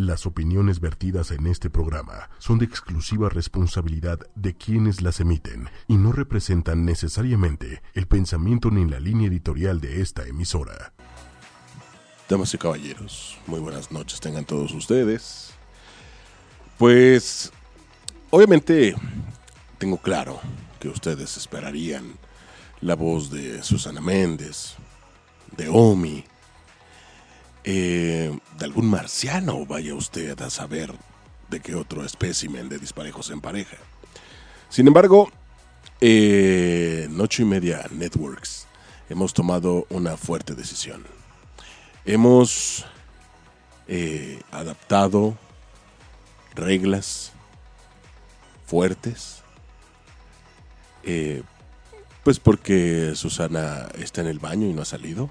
Las opiniones vertidas en este programa son de exclusiva responsabilidad de quienes las emiten y no representan necesariamente el pensamiento ni la línea editorial de esta emisora. Damas y caballeros, muy buenas noches tengan todos ustedes. Pues, obviamente, tengo claro que ustedes esperarían la voz de Susana Méndez, de Omi, eh, de algún marciano, vaya usted a saber de qué otro espécimen de disparejos en pareja. Sin embargo, eh, Noche y Media Networks hemos tomado una fuerte decisión. Hemos eh, adaptado reglas fuertes, eh, pues porque Susana está en el baño y no ha salido.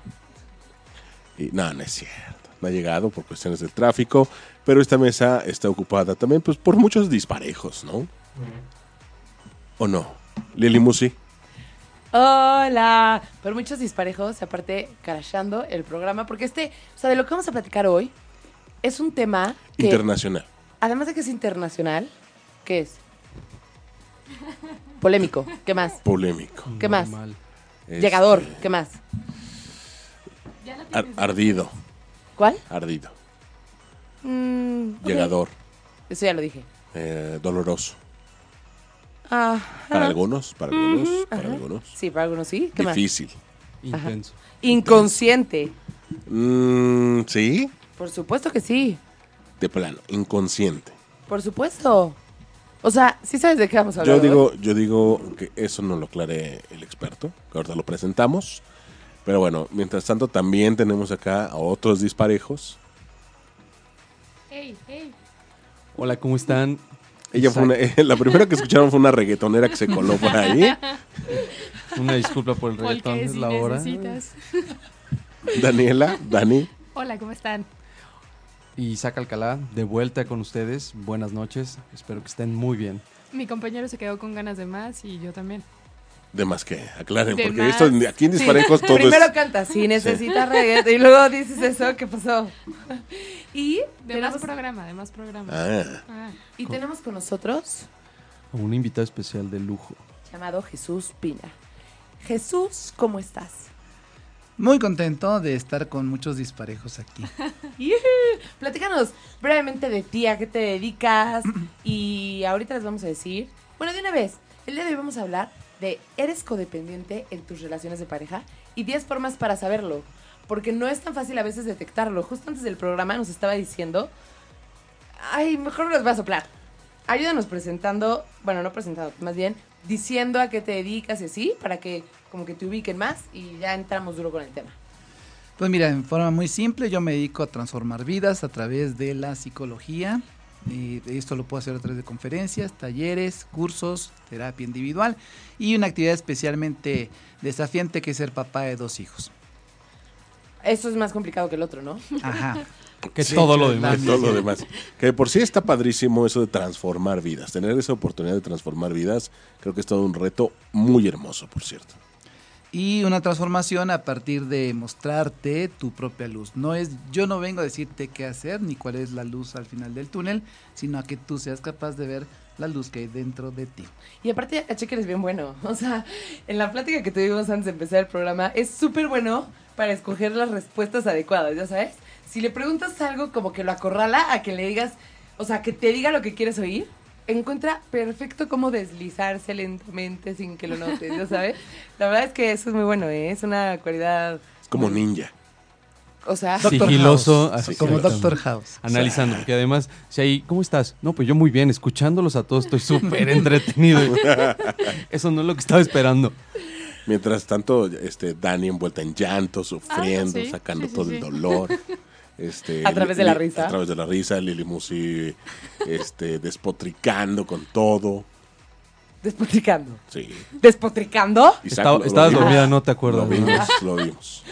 Y no, no es cierto. No ha llegado por cuestiones de tráfico, pero esta mesa está ocupada también pues, por muchos disparejos, ¿no? ¿O no? Lili Musi. Hola, por muchos disparejos, aparte crashando el programa, porque este, o sea, de lo que vamos a platicar hoy es un tema que, Internacional. además de que es internacional, ¿qué es? Polémico, ¿qué más? Polémico. ¿Qué más? Este, Llegador, ¿qué más? Ar- ardido. ¿Cuál? Ardido. Mm. Llegador. Eso ya lo dije. eh, doloroso. Ah, Para ah, algunos, para algunos, para ajá. algunos. Sí, para algunos sí. ¿Qué más? Difícil. Intenso. Inconsciente. Mm, sí, Por supuesto que sí. de plano, inconsciente. Por supuesto. O sea, sí sabes de qué vamos a hablar. Yo digo, yo digo que eso no lo aclare el experto, que ahorita lo presentamos. Pero bueno, mientras tanto también tenemos acá a otros disparejos. Hey, hey. Hola, ¿cómo están? Ella fue una- la primera que escucharon fue una reggaetonera que se coló por ahí. Una disculpa por el reggaetón, es si la hora. necesitas. Daniela, Dani. Hola, ¿cómo están? Y Isaac Alcalá, de vuelta con ustedes. Buenas noches. Espero que estén muy bien. Mi compañero se quedó con ganas de más y yo también. De más que aclaren, De porque más. esto aquí en Disparejos todo Primero es... cantas, si necesitas reggaetón, y luego dices eso, ¿qué pasó? Y De tenemos, más programa, de más programa. Ah, Ah, y tenemos con nosotros Un invitado especial de lujo. llamado Jesús Pina. Jesús, ¿cómo estás? Muy contento de estar con muchos disparejos aquí. Platícanos brevemente de ti, a qué te dedicas y ahorita les vamos a decir, bueno, de una vez, el día de hoy vamos a hablar de ¿eres codependiente en tus relaciones de pareja? Y 10 formas para saberlo, porque no es tan fácil a veces detectarlo. Justo antes del programa nos estaba diciendo, ay, mejor no les voy a soplar. Ayúdanos presentando, bueno, no presentando, más bien diciendo a qué te dedicas y así, para que como que te ubiquen más y ya entramos duro con el tema. Pues mira, en forma muy simple, yo me dedico a transformar vidas a través de la psicología. Y esto lo puedo hacer a través de conferencias, talleres, cursos, terapia individual y una actividad especialmente desafiante que es ser papá de dos hijos. Eso es más complicado que el otro, ¿no? Ajá. Que Sí, todo lo demás. de todo lo demás. Que de por sí está padrísimo eso de transformar vidas. Tener esa oportunidad de transformar vidas, creo que es todo un reto muy hermoso, por cierto. Y una transformación a partir de mostrarte tu propia luz. No es, yo no vengo a decirte qué hacer ni cuál es la luz al final del túnel, sino a que tú seas capaz de ver la luz que hay dentro de ti. Y aparte caché que eres bien bueno. O sea, en la plática que tuvimos antes de empezar el programa, es súper bueno para escoger las respuestas adecuadas, ¿ya sabes? Si le preguntas algo como que lo acorrala a que le digas, o sea, que te diga lo que quieres oír, encuentra perfecto cómo deslizarse lentamente sin que lo notes, ¿ya sabes? La verdad es que eso es muy bueno, ¿eh? Es una cualidad... Es como ninja. O sea, Sigiloso, así como. Doctor House. Analizando, porque además, si ahí, ¿cómo estás? No, pues yo muy bien, escuchándolos a todos estoy súper entretenido. Eso no es lo que estaba esperando. Mientras tanto, este, Dani envuelta en llanto, sufriendo, Ah, sí, sacando sí, sí, todo el dolor. Este, A través de la risa. A través de la risa, Lili Musi este, despotricando con todo. despotricando. Sí. ¿Despotricando? Lo- estabas dormida, no te acuerdas. Lo vimos, lo vimos.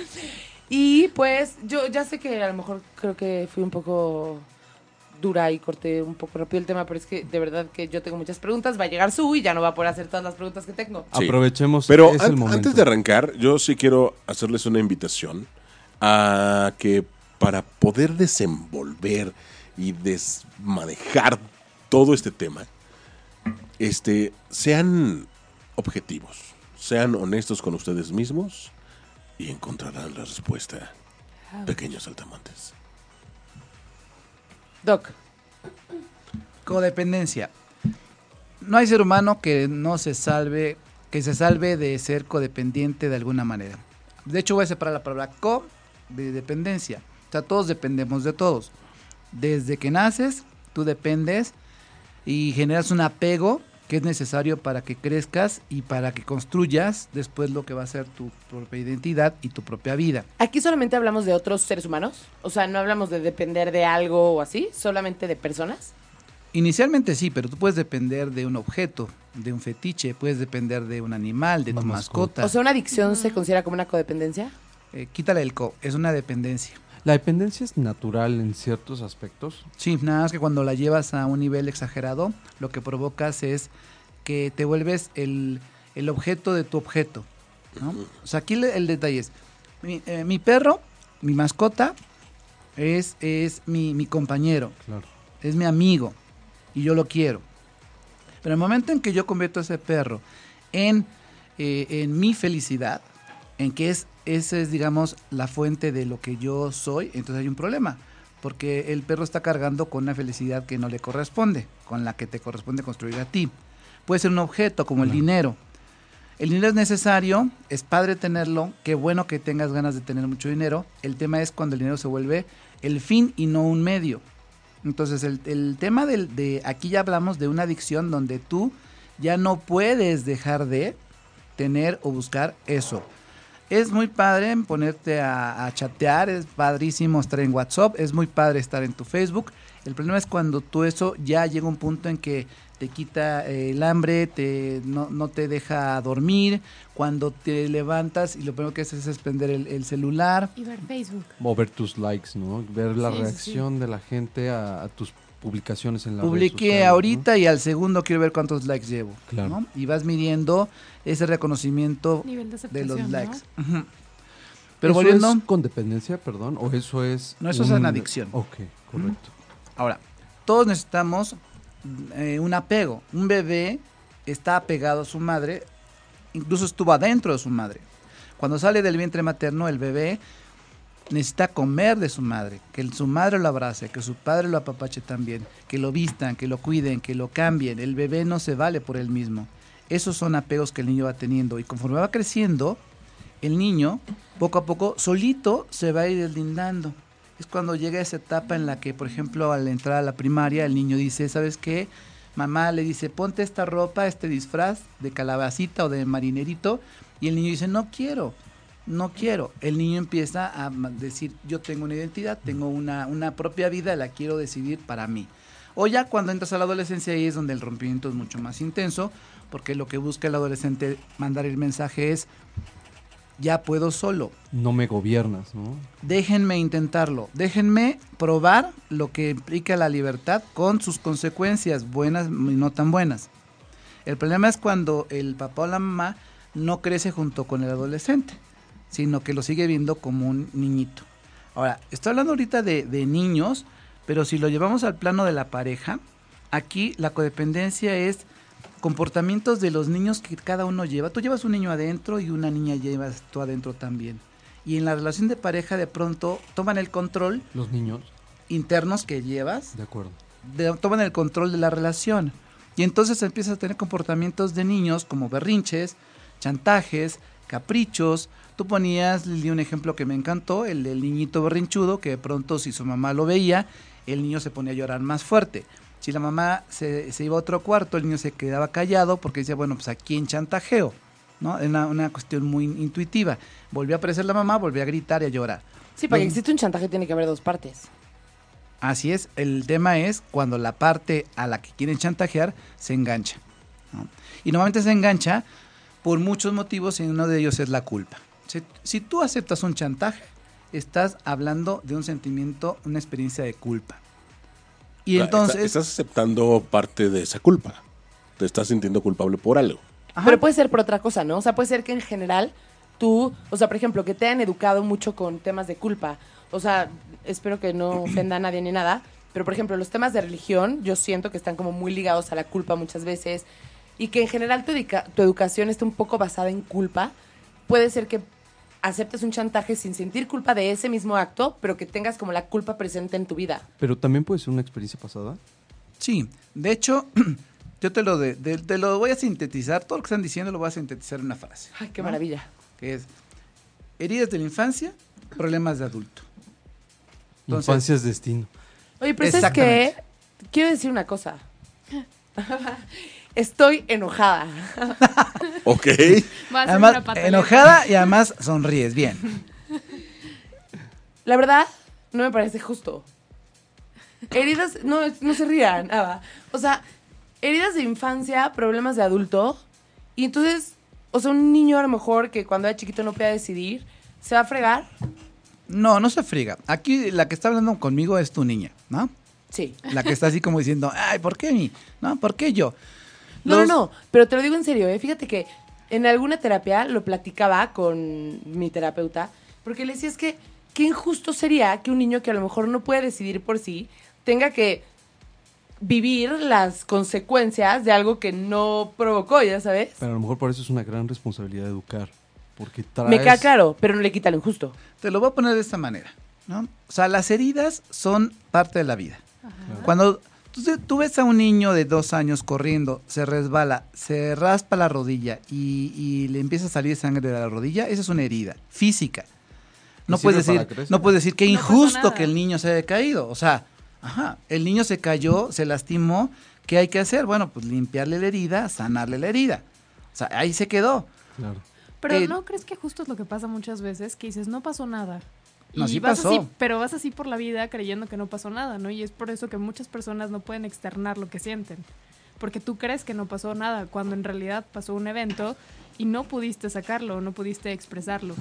Y pues yo ya sé que a lo mejor creo que fui un poco dura y corté un poco rápido el tema, pero es que de verdad que yo tengo muchas preguntas. Va a llegar Su y ya no va a poder hacer todas las preguntas que tengo. Sí. Aprovechemos, Pero es an- el momento. antes de arrancar, yo sí quiero hacerles una invitación a que para poder desenvolver y desmanejar todo este tema, este, sean objetivos, sean honestos con ustedes mismos y encontrarán la respuesta, pequeños saltamontes. Doc, Codependencia. No hay ser humano que no se salve, que se salve de ser codependiente de alguna manera. De hecho, voy a separar la palabra co de dependencia. O sea, todos dependemos de todos. Desde que naces, tú dependes y generas un apego que es necesario para que crezcas y para que construyas después lo que va a ser tu propia identidad y tu propia vida. aquí solamente hablamos de otros seres humanos. O sea, no hablamos de depender de algo o así, solamente de personas. Inicialmente sí, pero tú puedes depender de un objeto, de un fetiche, puedes depender de un animal, de Una tu mascota. mascota. O sea, una adicción se considera como una codependencia. Eh, quítale el co, es una dependencia. La dependencia es natural en ciertos aspectos. Sí, nada más que cuando la llevas a un nivel exagerado, lo que provocas es que te vuelves el, el objeto de tu objeto. ¿no? O sea, aquí el detalle es, mi, eh, mi perro, mi mascota, es, es mi, mi compañero, Claro. es mi amigo y yo lo quiero. Pero el momento en que yo convierto a ese perro en, eh, en mi felicidad, en que es, esa es, digamos, la fuente de lo que yo soy, entonces hay un problema. Porque el perro está cargando con una felicidad que no le corresponde, con la que te corresponde construir a ti. Puede ser un objeto como el dinero. El dinero es necesario, es padre tenerlo, qué bueno que tengas ganas de tener mucho dinero. El tema es cuando el dinero se vuelve el fin y no un medio. Entonces, el, el tema del, de aquí ya hablamos de una adicción donde tú ya no puedes dejar de tener o buscar eso. Es muy padre ponerte a, a chatear, es padrísimo estar en WhatsApp, es muy padre estar en tu Facebook. El problema es cuando tú eso ya llega a un punto en que te quita eh, el hambre, te, no, no te deja dormir, cuando te levantas y lo primero que haces es prender el, el celular. Y ver Facebook. O ver tus likes, ¿no? Ver la Sí, sí, sí. reacción de la gente a, a tus publicaciones en la Publiqué ahorita y al segundo quiero ver cuántos likes llevo. Claro. ¿no? Y vas midiendo ese reconocimiento Nivel de los ¿no? likes. Pero ¿Pero volviendo, es con dependencia, perdón? ¿O eso es...? No, eso es una adicción. Ok, correcto. ahora, todos necesitamos eh, un apego. Un bebé está apegado a su madre, incluso estuvo adentro de su madre. Cuando sale del vientre materno, el bebé necesita comer de su madre, que su madre lo abrace, que su padre lo apapache también, que lo vistan, que lo cuiden, que lo cambien. El bebé no se vale por él mismo. Esos son apegos que el niño va teniendo y conforme va creciendo, el niño poco a poco solito se va a ir deslindando. Es cuando llega esa etapa en la que, por ejemplo, al entrar a la primaria, el niño dice, ¿sabes qué? Mamá le dice, ponte esta ropa, este disfraz de calabacita o de marinerito, y el niño dice, no quiero, no quiero. El niño empieza a decir, yo tengo una identidad, tengo una, una propia vida, la quiero decidir para mí. O ya cuando entras a la adolescencia ahí es donde el rompimiento es mucho más intenso, porque lo que busca el adolescente mandar el mensaje es, ya puedo solo, No me gobiernas, ¿no? déjenme intentarlo, déjenme probar lo que implica la libertad con sus consecuencias, buenas y no tan buenas. El problema es cuando el papá o la mamá no crece junto con el adolescente, sino que lo sigue viendo como un niñito. Ahora, estoy hablando ahorita de, de niños, pero si lo llevamos al plano de la pareja, aquí la codependencia es comportamientos de los niños que cada uno lleva. Tú llevas un niño adentro y una niña llevas tú adentro también. Y en la relación de pareja de pronto toman el control Los niños, internos que llevas, de acuerdo. de- toman el control de la relación. Y entonces empiezas a tener comportamientos de niños como berrinches, chantajes, caprichos. Tú ponías, Lili, un ejemplo que me encantó, el del niñito berrinchudo, que de pronto si su mamá lo veía, el niño se ponía a llorar más fuerte. Si la mamá se, se iba a otro cuarto, el niño se quedaba callado porque decía, bueno, pues a quién chantajeo, ¿no? Era una, una cuestión muy intuitiva. Volvió a aparecer la mamá, volvió a gritar y a llorar. Sí, para que exista un chantaje tiene que haber dos partes. Así es, el tema es cuando la parte a la que quieren chantajear se engancha. ¿no? Y normalmente se engancha por muchos motivos y uno de ellos es la culpa. Si, si tú aceptas un chantaje, estás hablando de un sentimiento, una experiencia de culpa. Y entonces... estás aceptando parte de esa culpa. Te estás sintiendo culpable por algo. Ajá, Pero puede ser por otra cosa, ¿no? O sea, puede ser que en general tú, o sea, por ejemplo, que te hayan educado mucho con temas de culpa. O sea, espero que no ofenda a nadie ni nada, Pero, por ejemplo, los temas de religión, yo siento que están como muy ligados a la culpa muchas veces y que en general tu, educa- tu educación está un poco basada en culpa. Puede ser que aceptes un chantaje sin sentir culpa de ese mismo acto, pero que tengas como la culpa presente en tu vida. Pero también puede ser una experiencia pasada. Sí, de hecho, yo te lo, de- de- te lo voy a sintetizar, todo lo que están diciendo lo voy a sintetizar en una frase, Ay, qué ¿No? maravilla. que es heridas de la infancia, problemas de adulto. Entonces- Infancia es destino. Oye, pero ¿sabes qué? Exactamente. Quiero decir una cosa. Estoy enojada. Ok. Además, enojada y además sonríes, bien. La verdad, no me parece justo. Heridas, no, no se rían. Ava. O sea, heridas de infancia, problemas de adulto. Y entonces, o sea, un niño a lo mejor que cuando era chiquito no podía decidir, se va a fregar. No, no se friega. Aquí la que está hablando conmigo es tu niña, ¿no? Sí. La que está así como diciendo, ay, ¿por qué mí? ¿No? ¿Por qué yo? No, Los- no, no, pero te lo digo en serio, ¿eh? Fíjate que en alguna terapia lo platicaba con mi terapeuta, porque le decía es que qué injusto sería que un niño que a lo mejor no puede decidir por sí tenga que vivir las consecuencias de algo que no provocó, ya sabes. Pero a lo mejor por eso es una gran responsabilidad educar. Porque traes... Me queda claro, pero no le quita lo injusto. Te lo voy a poner de esta manera, ¿no? O sea, las heridas son parte de la vida. Cuando tú, tú ves a un niño de dos años corriendo, se resbala, se raspa la rodilla y, y le empieza a salir sangre de la rodilla, esa es una herida física. No puedes decir, no puedes decir que No injusto que el niño se haya caído. O sea, ajá, el niño se cayó, se lastimó. ¿Qué hay que hacer? Bueno, pues limpiarle la herida, sanarle la herida. O sea, ahí se quedó. Claro. Pero Eh, ¿no crees que justo es lo que pasa muchas veces? Que dices, no pasó nada. No, y sí vas pasó. así, pero vas así por la vida creyendo que no pasó nada, ¿no? Y es por eso que muchas personas no pueden externar lo que sienten. Porque tú crees que no pasó nada, cuando en realidad pasó un evento y no pudiste sacarlo, no pudiste expresarlo.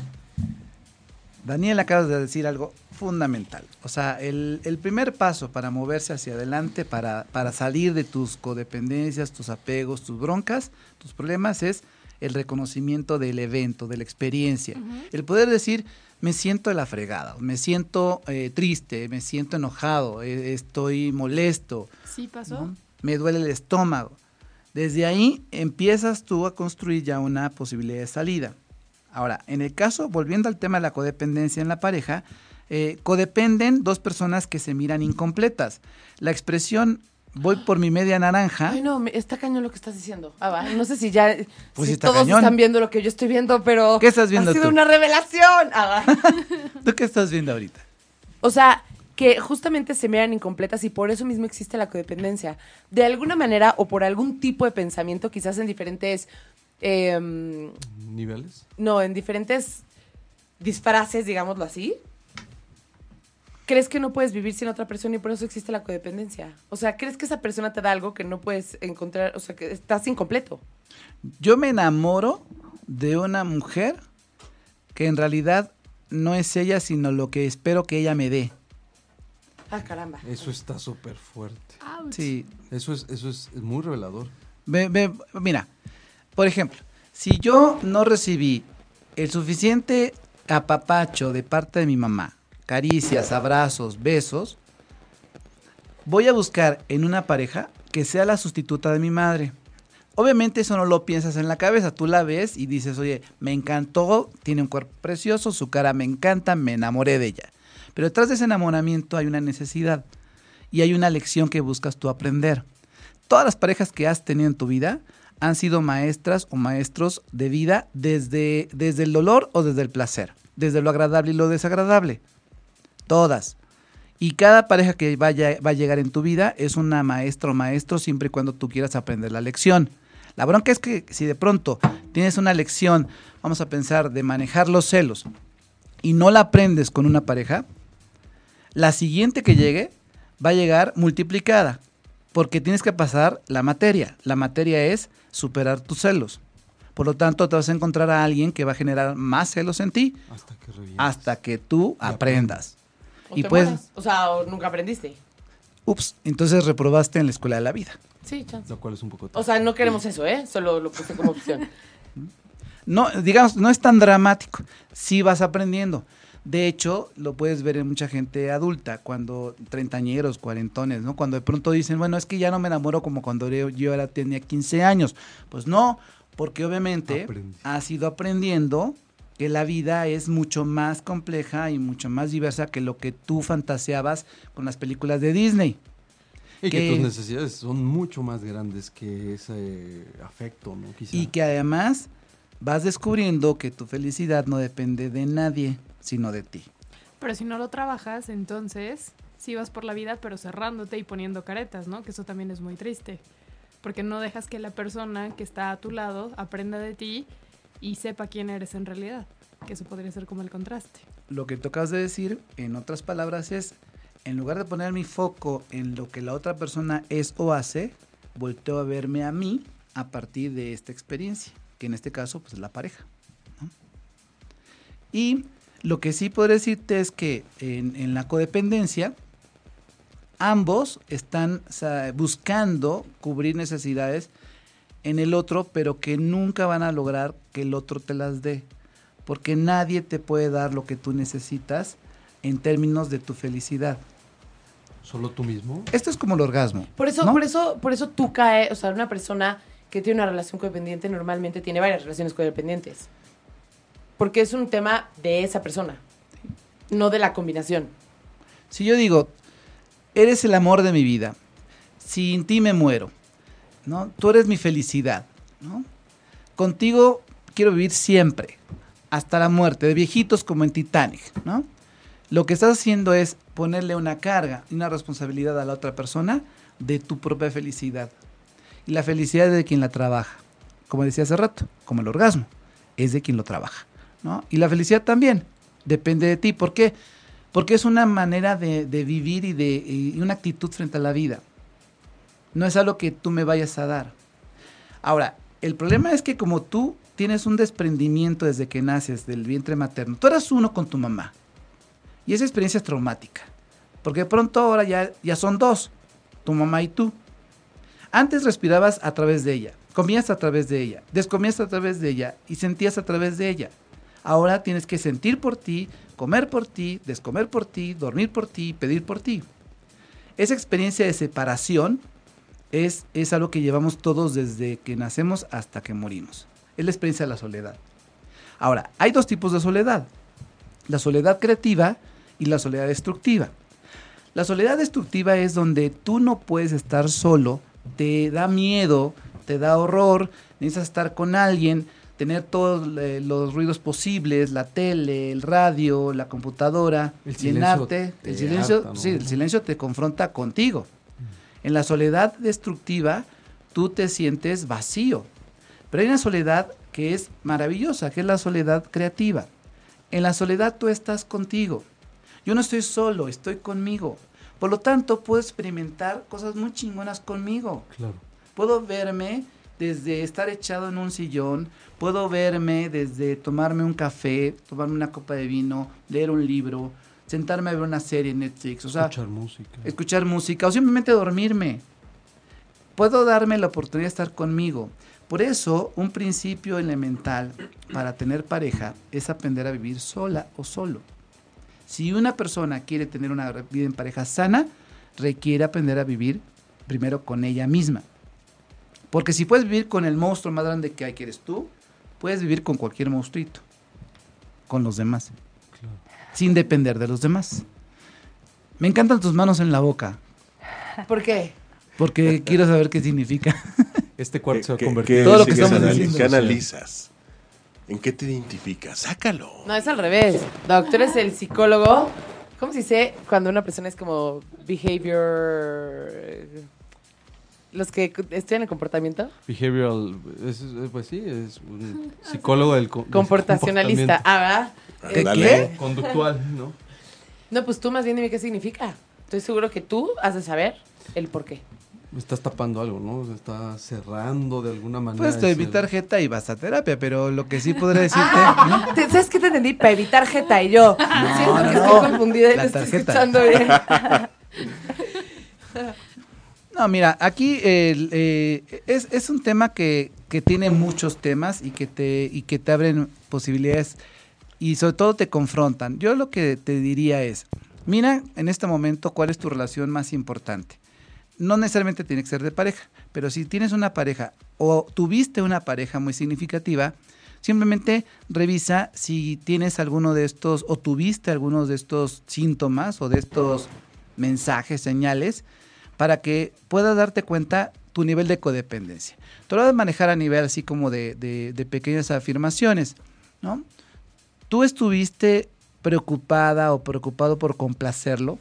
Daniel, acabas de decir algo fundamental. O sea, el, el primer paso para moverse hacia adelante, para, para salir de tus codependencias, tus apegos, tus broncas, tus problemas, es el reconocimiento del evento, de la experiencia. El poder decir, me siento de la fregada, me siento eh, triste, me siento enojado, eh, estoy molesto, ¿Sí pasó? ¿no? me duele el estómago. Desde ahí empiezas tú a construir ya una posibilidad de salida. Ahora, en el caso, volviendo al tema de la codependencia en la pareja, eh, codependen dos personas que se miran incompletas. La expresión voy por mi media naranja, Ay, no, está cañón lo que estás diciendo. Ah, va, No sé si ya Pues si está todos cañón. están viendo lo que yo estoy viendo, pero ¿Qué estás viendo ha sido tú? una revelación. Ah, va. ¿tú qué estás viendo ahorita? O sea, que justamente se miran incompletas y por eso mismo existe la codependencia. De alguna manera o por algún tipo de pensamiento, quizás en diferentes, em, ¿Niveles? no, en diferentes disfraces, digámoslo así. ¿Crees que no puedes vivir sin otra persona y por eso existe la codependencia? O sea, ¿crees que esa persona te da algo que no puedes encontrar? O sea, que estás incompleto. Yo me enamoro de una mujer que en realidad no es ella, sino lo que espero que ella me dé. Ah, caramba. Eso está súper fuerte. Ouch. Sí, Eso es, eso es, es muy revelador. Ve- ve- mira, por ejemplo, si yo no recibí el suficiente apapacho de parte de mi mamá, caricias, abrazos, besos, voy a buscar en una pareja que sea la sustituta de mi madre. Obviamente eso no lo piensas en la cabeza, tú la ves y dices, oye, me encantó, tiene un cuerpo precioso, su cara me encanta, me enamoré de ella. Pero detrás de ese enamoramiento hay una necesidad y hay una lección que buscas tú aprender todas las parejas que has tenido en tu vida han sido maestras o maestros de vida desde, desde el dolor o desde el placer, desde lo agradable y lo desagradable. Todas. Y cada pareja que vaya, va a llegar en tu vida es una maestra o maestro siempre y cuando tú quieras aprender la lección. La bronca es que si de pronto tienes una lección, vamos a pensar, de manejar los celos y no la aprendes con una pareja, la siguiente que llegue va a llegar multiplicada porque tienes que pasar la materia. La materia es superar tus celos. Por lo tanto, te vas a encontrar a alguien que va a generar más celos en ti Hasta que hasta que tú aprendas. O Y te pues-. O sea, o nunca aprendiste. Ups, entonces reprobaste en la escuela de la vida. Sí, chance. Lo cual es un poco... O sea, no queremos eso, ¿eh? Solo lo puse como opción. no, digamos, no es tan dramático. Sí vas aprendiendo. De hecho, lo puedes ver en mucha gente adulta, cuando treintañeros, cuarentones, ¿no? Cuando de pronto dicen, bueno, es que ya no me enamoro como cuando yo, yo era, tenía 15 años. Pues no, porque obviamente Aprendí. has ido aprendiendo que la vida es mucho más compleja y mucho más diversa que lo que tú fantaseabas con las películas de Disney. Y que que- tus necesidades son mucho más grandes que ese afecto, ¿no? Quizá. Y que además vas descubriendo que tu felicidad no depende de nadie, sino de ti. Pero si no lo trabajas, entonces sí vas por la vida, pero cerrándote y poniendo caretas, ¿no? Que eso también es muy triste. Porque no dejas que la persona que está a tu lado aprenda de ti y sepa quién eres en realidad. Que eso podría ser como el contraste. Lo que tocas de decir, en otras palabras, es, en lugar de poner mi foco en lo que la otra persona es o hace, volteo a verme a mí a partir de esta experiencia, que en este caso, pues es la pareja. Y lo que sí podré decirte es que en, la codependencia, ambos están buscando cubrir necesidades en el otro, pero que nunca van a lograr que el otro te las dé. Porque nadie te puede dar lo que tú necesitas en términos de tu felicidad. ¿Solo tú mismo? Esto es como el orgasmo. Por eso, ¿no? por eso, por eso tú caes, o sea, una persona que tiene una relación codependiente normalmente tiene varias relaciones codependientes. Porque es un tema de esa persona, no de la combinación. Si yo digo, eres el amor de mi vida, sin ti me muero, ¿no? Tú eres mi felicidad, ¿no? Contigo quiero vivir siempre, hasta la muerte, de viejitos como en Titanic, ¿no? Lo que estás haciendo es ponerle una carga y una responsabilidad a la otra persona de tu propia felicidad. Y la felicidad es de quien la trabaja. Como decía hace rato, como el orgasmo, es de quien lo trabaja, ¿no? Y la felicidad también depende de ti. ¿Por qué? Porque es una manera de, vivir y de y una actitud frente a la vida. No es algo que tú me vayas a dar. Ahora, el problema es que como tú tienes un desprendimiento desde que naces del vientre materno, tú eras uno con tu mamá. Y esa experiencia es traumática. Porque de pronto ahora ya, ya son dos, tu mamá y tú. Antes respirabas a través de ella, comías a través de ella, descomías a través de ella y sentías a través de ella. Ahora tienes que sentir por ti, comer por ti, descomer por ti, dormir por ti, pedir por ti. Esa experiencia de separación es, es algo que llevamos todos desde que nacemos hasta que morimos. Es la experiencia de la soledad. Ahora, hay dos tipos de soledad. La soledad creativa y la soledad destructiva. La soledad destructiva es donde tú no puedes estar solo, te da miedo, te da horror, necesitas estar con alguien, tener todos eh, los ruidos posibles, la tele, el radio, la computadora, El llenarte. te El silencio, harta, ¿no? sí, el silencio te confronta contigo. En la soledad destructiva, tú te sientes vacío. Pero hay una soledad que es maravillosa, que es la soledad creativa. En la soledad tú estás contigo. Yo no estoy solo, estoy conmigo. Por lo tanto, puedo experimentar cosas muy chingonas conmigo. Claro. Puedo verme desde estar echado en un sillón, puedo verme desde tomarme un café, tomarme una copa de vino, leer un libro, sentarme a ver una serie en Netflix, o sea, Escuchar música. escuchar música o simplemente dormirme. Puedo darme la oportunidad de estar conmigo. Por eso, un principio elemental para tener pareja es aprender a vivir sola o solo. Si una persona quiere tener una vida en pareja sana, requiere aprender a vivir primero con ella misma. Porque si puedes vivir con el monstruo más grande que hay, que eres tú, puedes vivir con cualquier monstruito, con los demás. Sin depender de los demás. Me encantan tus manos en la boca, ¿Por qué? porque quiero saber qué significa. Este cuarto se va a ¿Qué- convertir qué Todo lo que estamos anali- diciendo. ¿Qué analizas? ¿En qué te identificas? Sácalo. No, es al revés. Doctor es el psicólogo. ¿Cómo se dice cuando una persona es como behavior... Los que estudian el comportamiento? Behavioral, es- es- pues sí, es un psicólogo del co- Comportacionalista. Ah, ¿verdad? Conductual, ¿no? No, pues tú más bien dime qué significa. Estoy seguro que tú has de saber el por qué. Estás tapando algo, ¿no? Se está cerrando de alguna manera. Pues te mi tarjeta y vas a terapia, pero lo que sí podré decirte... Ah, ¿te- ¿Sabes qué te entendí? Para evitar jeta y yo. Siento no, que no. estoy confundida y La te estoy tarjeta. escuchando bien. No, mira, aquí eh, es, es un tema que que tiene muchos temas y que te, y que te abren posibilidades y sobre todo te confrontan. Yo lo que te diría es, mira en este momento cuál es tu relación más importante. No necesariamente tiene que ser de pareja, pero si tienes una pareja o tuviste una pareja muy significativa, simplemente revisa si tienes alguno de estos o tuviste algunos de estos síntomas o de estos mensajes, señales, para que puedas darte cuenta tu nivel de codependencia. Te lo vas a manejar a nivel así como de, de- de pequeñas afirmaciones, ¿no? ¿Tú estuviste preocupada o preocupado por complacerlo?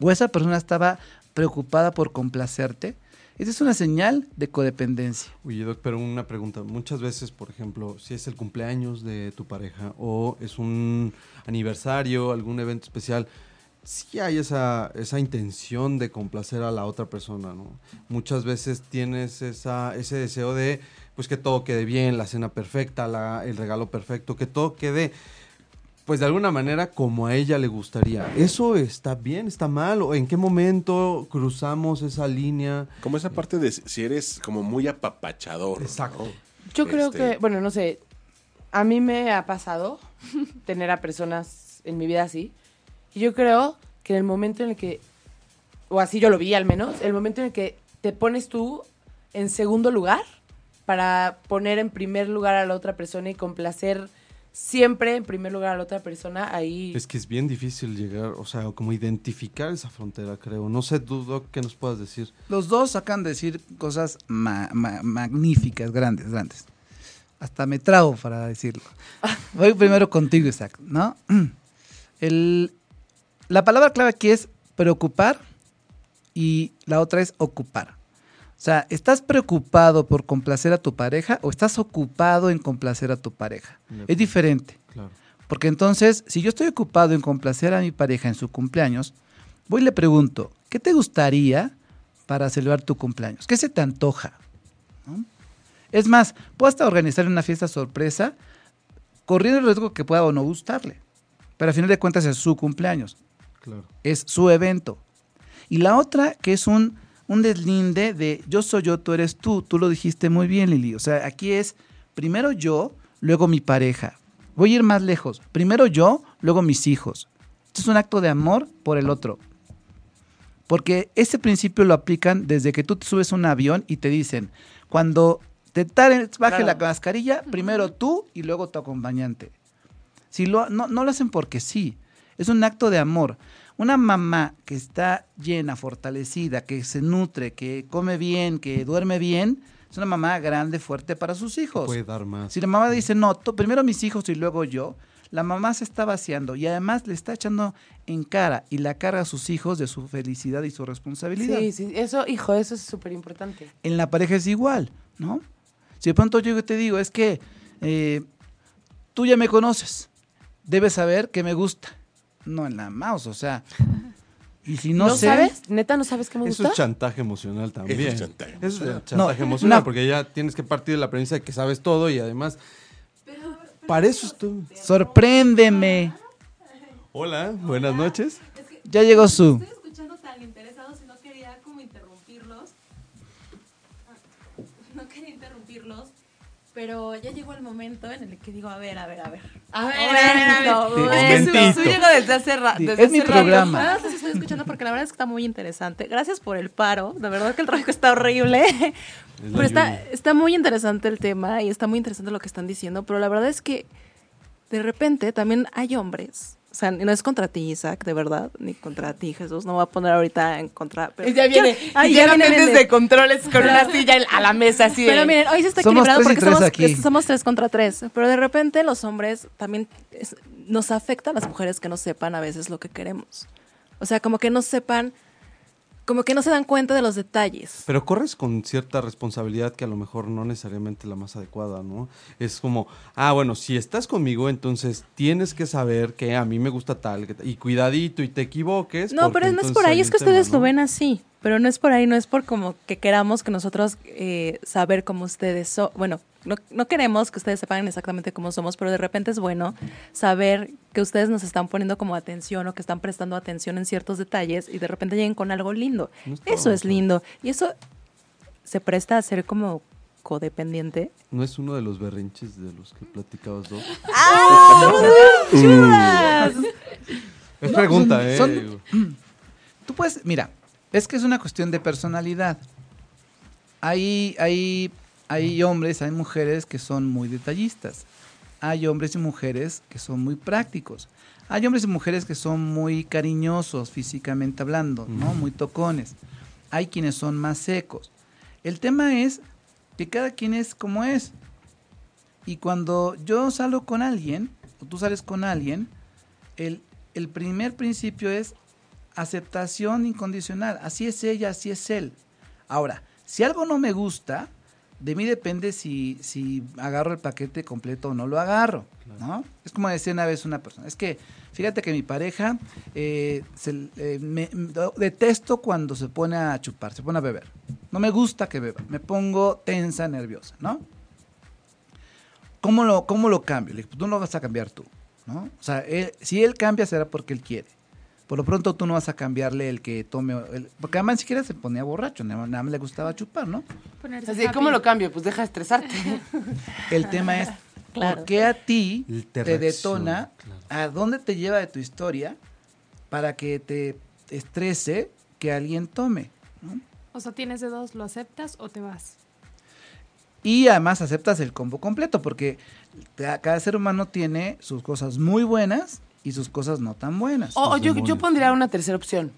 ¿O esa persona estaba preocupada por complacerte? Esa es una señal de codependencia. Oye, Doc, pero una pregunta. Muchas veces, por ejemplo, si es el cumpleaños de tu pareja o es un aniversario, algún evento especial, sí hay esa, esa intención de complacer a la otra persona, ¿no? Muchas veces tienes esa, ese deseo de pues que todo quede bien, la cena perfecta, la- el regalo perfecto, que todo quede pues de alguna manera como a ella le gustaría. ¿Eso está bien, está mal? ¿O en qué momento cruzamos esa línea? Como esa parte de si eres como muy apapachador. Exacto. ¿no? Yo creo Este- que, bueno, no sé, a mí me ha pasado tener a personas en mi vida así. Y yo creo que en el momento en el que, o así yo lo vi al menos, el momento en el que te pones tú en segundo lugar para poner en primer lugar a la otra persona y complacer siempre en primer lugar a la otra persona, ahí... Es que es bien difícil llegar, o sea, como identificar esa frontera, creo. No sé, tú, Doc, qué nos puedas decir. Los dos acaban de decir cosas ma- ma- magníficas, grandes, grandes. Hasta me trago para decirlo. Voy primero contigo, Isaac, ¿no? El- la palabra clave aquí es preocupar y la otra es ocupar. O sea, ¿estás preocupado por complacer a tu pareja o estás ocupado en complacer a tu pareja? Es diferente. Claro. Porque entonces, si yo estoy ocupado en complacer a mi pareja en su cumpleaños, voy y le pregunto, ¿qué te gustaría para celebrar tu cumpleaños? ¿Qué se te antoja? ¿No? Es más, puedo hasta organizar una fiesta sorpresa, corriendo el riesgo que pueda o no gustarle. Pero al final de cuentas es su cumpleaños, Claro. es su evento. Y la otra, que es un, un deslinde de yo soy yo, tú eres tú. Tú lo dijiste muy bien, Lili. O sea, aquí es primero yo, luego mi pareja. Voy a ir más lejos. Primero yo, luego mis hijos. Esto es un acto de amor por el otro. Porque ese principio lo aplican desde que tú te subes a un avión y te dicen, cuando te baje Claro. la mascarilla, primero tú y luego tu acompañante. Si lo, no, no lo hacen porque sí. Es un acto de amor. Una mamá que está llena, fortalecida, que se nutre, que come bien, que duerme bien, es una mamá grande, fuerte para sus hijos. Puede dar más. Si la mamá dice, no, primero mis hijos y luego yo, la mamá se está vaciando y además le está echando en cara y la carga a sus hijos de su felicidad y su responsabilidad. Sí, sí, eso, hijo, eso es súper importante. En la pareja es igual, ¿no? Si de pronto yo te digo, es que eh, tú ya me conoces, debes saber que me gusta. No en la mouse, o sea. Y si no, ¿No, sé. sabes? ¿Neta no sabes qué me Eso gusta? es chantaje emocional también. Eso es chantaje Eso es emocional. chantaje No, emocional no. porque ya tienes que partir de la premisa de que sabes todo y además... para eso es tú. Sorpréndeme. Hola, buenas noches. Ya llegó su. Estoy escuchando tan interesados y no quería como interrumpirlos. Ah, No quería interrumpirlos, pero ya llegó el momento en el que digo, a ver, a ver, a ver. A ver, a ver, a ver. Es que desde hace rato. Es mi hace rato. programa. Nada más los estoy escuchando porque la verdad es que está muy interesante. Gracias por el paro. De verdad que el trabajo está horrible. la Pero está, lluvia. está muy interesante el tema y está muy interesante lo que están diciendo. Pero la verdad es que de repente también hay hombres. O sea, no es contra ti, Isaac, de verdad, ni contra ti, Jesús. No voy a poner ahorita en contra. Pero Y ya viene, Ay, y ya ya viene, viene viene. de controles con una silla a la mesa así de... Pero miren, hoy se está Somos equilibrado porque tres somos, aquí. es- somos tres contra tres. Pero de repente los hombres también es- nos afecta a las mujeres que no sepan a veces lo que queremos. O sea, como que no sepan, como que no se dan cuenta de los detalles. Pero corres con cierta responsabilidad que a lo mejor no necesariamente la más adecuada, ¿no? Es como, ah, bueno, si estás conmigo, entonces tienes que saber que a mí me gusta tal, y cuidadito y te equivoques. No, pero no es por ahí, es que ustedes tema, lo ven así. Pero no es por ahí, no es por como que queramos que nosotros eh, saber cómo ustedes son. Bueno, no, no queremos que ustedes sepan exactamente cómo somos, pero de repente es bueno saber que ustedes nos están poniendo como atención o que están prestando atención en ciertos detalles y de repente lleguen con algo lindo. No está Eso es lindo. Y eso se presta a ser como codependiente? ¿No es uno de los berrinches de los que platicabas, Doc? Es No, pregunta, son- ¿eh? son-. Tú puedes, mira, es que es una cuestión de personalidad. Hay, hay, hay hombres, hay mujeres que son muy detallistas. Hay hombres y mujeres que son muy prácticos. Hay hombres y mujeres que son muy cariñosos físicamente hablando, ¿no? Muy tocones. Hay quienes son más secos. El tema es que cada quien es como es. Y cuando yo salgo con alguien, o tú sales con alguien, el, el primer principio es aceptación incondicional. Así es ella, así es él. Ahora, si algo no me gusta, de mí depende si, si agarro el paquete completo o no lo agarro. ¿no? Es como decía una vez una persona, es que fíjate que mi pareja eh, se- eh, me- detesto cuando se pone a chupar, se pone a beber. No me gusta que beba, me pongo tensa, nerviosa, ¿no? ¿Cómo lo, cómo lo cambio? Le dije, pues tú no lo vas a cambiar tú, ¿no? O sea, él- si él cambia será porque él quiere. Por lo pronto tú no vas a cambiarle el que tome, el- porque además ni siquiera se ponía borracho, nada nada más le gustaba chupar, ¿no? Ponerse Así, happy. ¿cómo lo cambio? Pues deja de estresarte. El tema es, Claro. ¿por qué a ti te te detona? ¿A dónde te lleva de tu historia para que te estrese que alguien tome? ¿no? O sea, tienes de dos, ¿lo aceptas o te vas? Y además aceptas el combo completo, porque ca- cada ser humano tiene sus cosas muy buenas y sus cosas no tan buenas. O, yo, yo pondría una tercera opción.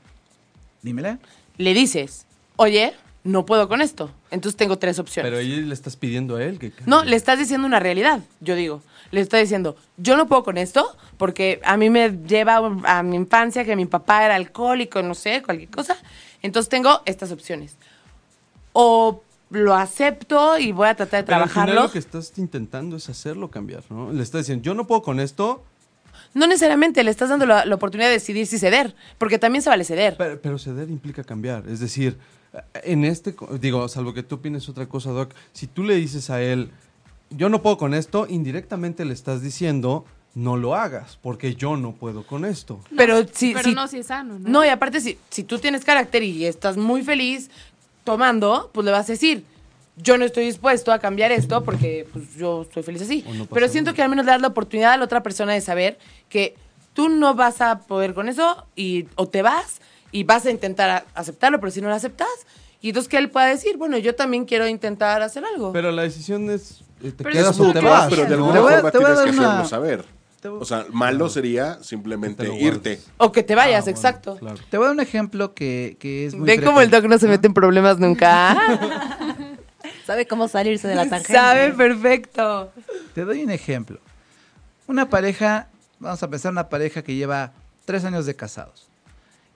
Dímela. Le dices, oye, no puedo con esto. Entonces tengo tres opciones. Pero ahí le estás pidiendo a él que No, le estás diciendo una realidad, yo digo. Le estoy diciendo, yo no puedo con esto porque a mí me lleva a mi infancia que mi papá era alcohólico, no sé, cualquier cosa. Entonces tengo estas opciones. O lo acepto y voy a tratar de Pero al final trabajarlo. lo que estás intentando es hacerlo cambiar, ¿no? Le estás diciendo, yo no puedo con esto, No necesariamente le estás dando la, la oportunidad de decidir si ceder, porque también se vale ceder. pero, pero ceder implica cambiar. Es decir, en este, co- digo, salvo que tú opines otra cosa, Doc, si tú le dices a él, yo no puedo con esto, indirectamente le estás diciendo, no lo hagas, porque yo no puedo con esto. Pero si, Pero si- no si es sano, ¿no? No, y aparte, si, si tú tienes carácter y estás muy feliz tomando, pues le vas a decir, yo no estoy dispuesto a cambiar esto porque pues, yo estoy feliz así. No Pero siento nada. que al menos le das la oportunidad a la otra persona de saber que tú no vas a poder con eso y o te vas y vas a intentar a- aceptarlo, pero si no lo aceptas, y entonces que él pueda decir, bueno, yo también quiero intentar hacer algo. Pero la decisión es, eh, te Pero quedas o te vas. pero de ¿no? alguna Te voy a- forma te voy a tienes que una- hacerlo saber. O sea, malo sería simplemente irte. o que te vayas, Ah, bueno, exacto. claro. Te voy a dar un ejemplo que, que es muy Ven cómo el doc no se mete en problemas nunca. ¿Sabe cómo salirse de la tangente? Sabe perfecto. Te doy un ejemplo. Una pareja, vamos a pensar una pareja que lleva tres años de casados.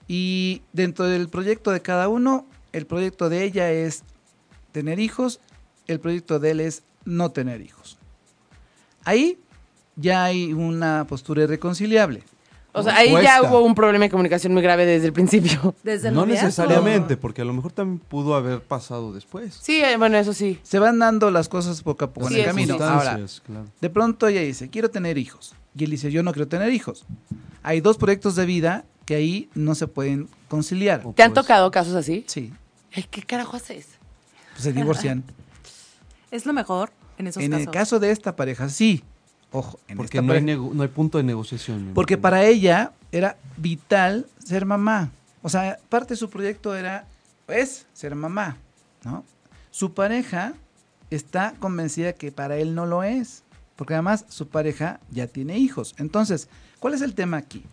Y dentro del proyecto de cada uno, el proyecto de ella es tener hijos, el proyecto de él es no tener hijos. Ahí ya hay una postura irreconciliable. O sea, ahí ya Cuesta. hubo un problema de comunicación muy grave desde el principio. Desde el No noviazgo. necesariamente, porque a lo mejor también pudo haber pasado después. Sí, eh, bueno, eso sí. Se van dando las cosas poco a poco Sí, en el camino. sí. Ahora, claro. De pronto ella dice, quiero tener hijos. Y él dice, yo no quiero tener hijos. Hay dos proyectos de vida que ahí no se pueden conciliar. ¿Te han pues, tocado casos así? Sí, Ay, ¿Qué carajo haces? pues se divorcian. Es lo mejor en esos en casos. el caso de esta pareja, sí. Ojo, en Porque esta no hay, no hay punto de negociación. Porque para ella era vital ser mamá. O sea, parte de su proyecto era, es ser mamá, ¿no? Su pareja está convencida que para él no lo es. Porque además su pareja ya tiene hijos. Entonces, ¿cuál es el tema aquí?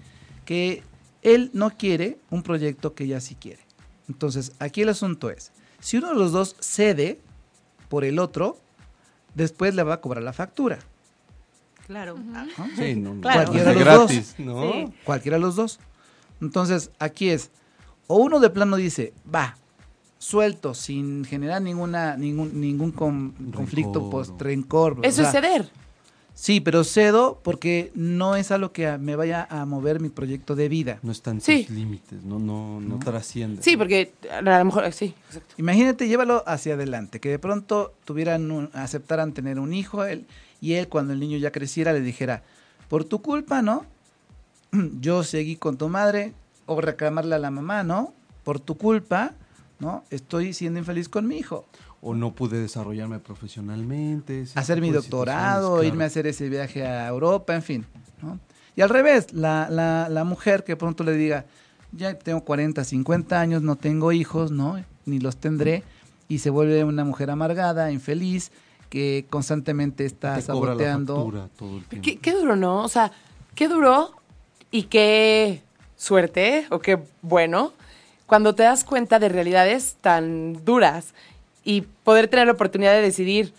Que él no quiere un proyecto que ella sí quiere. Entonces, aquí el asunto es, si uno de los dos cede por el otro, después le va a cobrar la factura. Claro. ¿no? Sí, no, no, Claro. no Cualquiera de los dos. ¿no? Sí. Cualquiera de los dos. Entonces, aquí es, o uno de plano dice, va, suelto, sin generar ninguna, ningún, ningún con- conflicto, Rencor. post rencor. o Eso sea, es ceder. Sí, pero cedo porque no es algo que me vaya a mover mi proyecto de vida. No están Sí. sus límites, no, no, no, trasciende. Sí, porque a lo mejor, sí, exacto. Imagínate, llévalo hacia adelante, que de pronto tuvieran un- aceptaran tener un hijo él, y él cuando el niño ya creciera le dijera, por tu culpa, ¿no? Yo seguí con tu madre, o reclamarle a la mamá, ¿no? Por tu culpa, ¿no? Estoy siendo infeliz con mi hijo. O no pude desarrollarme profesionalmente. hacer mi doctorado, claro. irme a hacer ese viaje a Europa, en fin. ¿no? Y al revés, la, la, la mujer que pronto le diga, ya tengo 40, 50 años, no tengo hijos, ¿no? Ni los tendré, y se vuelve una mujer amargada, infeliz, que constantemente está Te cobra la saboteando. todo el tiempo. Qué, qué duro, ¿no? O sea, qué duro y qué suerte o qué bueno cuando te das cuenta de realidades tan duras y poder tener la oportunidad de decidir,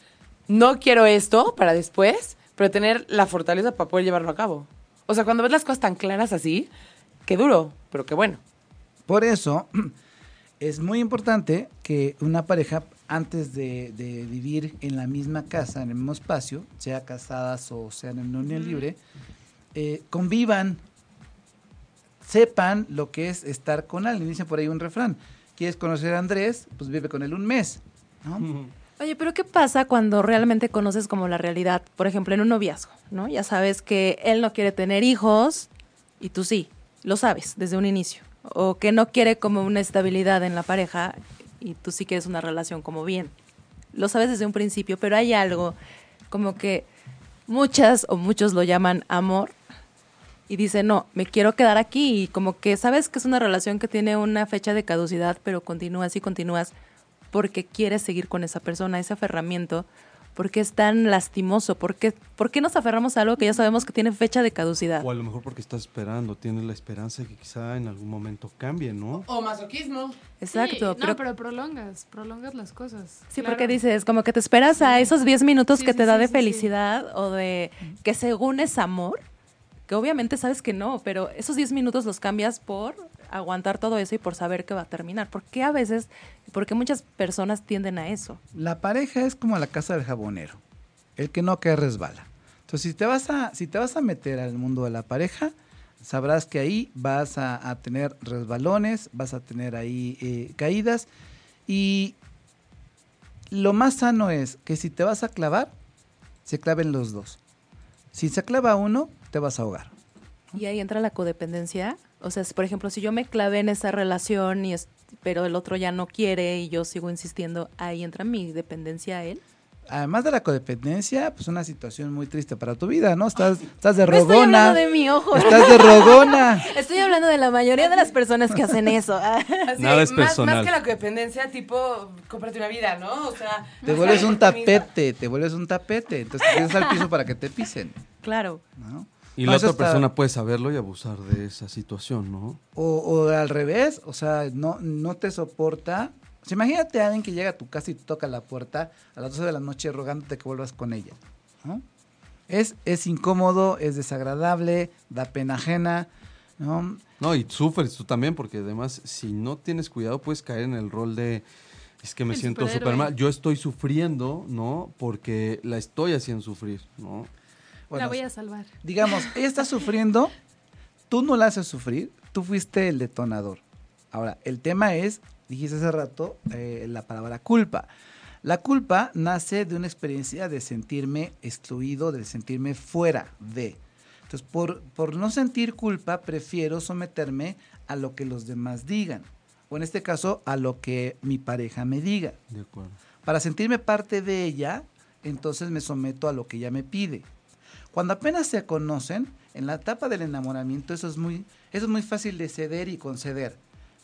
no quiero esto para después, pero tener la fortaleza para poder llevarlo a cabo. O sea, cuando ves las cosas tan claras así, qué duro, pero qué bueno. Por eso es muy importante que una pareja, antes de, de vivir en la misma casa, en el mismo espacio, sea casadas o sean en unión libre, eh, convivan, sepan lo que es estar con alguien. Dicen por ahí un refrán, ¿quieres conocer a Andrés? Pues vive con él un mes. ¿no? Oye, pero ¿qué pasa cuando realmente conoces como la realidad? Por ejemplo, en un noviazgo, ¿no? Ya sabes que él no quiere tener hijos y tú sí, lo sabes desde un inicio. O que no quiere como una estabilidad en la pareja y tú sí quieres una relación como bien. Lo sabes desde un principio, pero hay algo como que muchas o muchos lo llaman amor y dicen, no, me quiero quedar aquí y como que sabes que es una relación que tiene una fecha de caducidad, pero continúas y continúas porque quieres seguir con esa persona, ese aferramiento, porque es tan lastimoso, porque, ¿por qué nos aferramos a algo que ya sabemos que tiene fecha de caducidad? O a lo mejor porque estás esperando, tienes la esperanza de que quizá en algún momento cambie, ¿no? O masoquismo. Exacto, Sí, no, pero, pero, prolongas, prolongas las cosas. sí, Claro. porque dices, como que te esperas a esos 10 minutos Sí, que sí, te da sí, de sí, sí. felicidad o de que según es amor, que obviamente sabes que no, pero esos 10 minutos los cambias por aguantar todo eso y por saber que va a terminar. ¿Por qué a veces, porque muchas personas tienden a eso? La pareja es como la casa del jabonero. El que no cae resbala. Entonces, si te vas a, si te vas a meter al mundo de la pareja, sabrás que ahí vas a, a tener resbalones, vas a tener ahí eh, caídas. Y lo más sano es que si te vas a clavar, se claven los dos. Si se clava uno, te vas a ahogar. Y ahí entra la codependencia. O sea, es, por ejemplo, si yo me clavé en esa relación y es, pero el otro ya no quiere y yo sigo insistiendo, ahí entra mi dependencia a él. Además de la codependencia, pues una situación muy triste para tu vida, ¿no? Estás, estás de No estoy rogona. hablando de mi ojo. Estás de rogona. Estoy hablando de la mayoría de las personas que hacen eso. Así, Nada es más, personal. Más que la codependencia, tipo, cómprate una vida, ¿no? O sea... Te vuelves un tapete, te vuelves un tapete. Entonces te tienes al piso para que te pisen, claro. ¿no? Y No, la otra está- persona puede saberlo y abusar de esa situación, ¿no? O, o al revés, o sea, no, no te soporta. O sea, imagínate a alguien que llega a tu casa y te toca la puerta a las 12 de la noche rogándote que vuelvas con ella. ¿no? Es, es incómodo, es desagradable, da pena ajena. ¿no? No, y sufres tú también, porque además, si no tienes cuidado, puedes caer en el rol de. Es que me El siento súper mal. Yo estoy sufriendo, ¿no? Porque la estoy haciendo sufrir, ¿no? La voy a salvar. digamos, ella está sufriendo, tú no la haces sufrir, tú fuiste el detonador. Ahora, el tema es, dijiste hace rato, eh, la palabra culpa. La culpa nace de una experiencia de sentirme excluido, de sentirme fuera de. Entonces, por, por no sentir culpa, prefiero someterme a lo que los demás digan. O en este caso, a lo que mi pareja me diga. De acuerdo. Para sentirme parte de ella, entonces me someto a lo que ella me pide. Cuando apenas se conocen, en la etapa del enamoramiento, eso es muy, eso es muy fácil de ceder y conceder.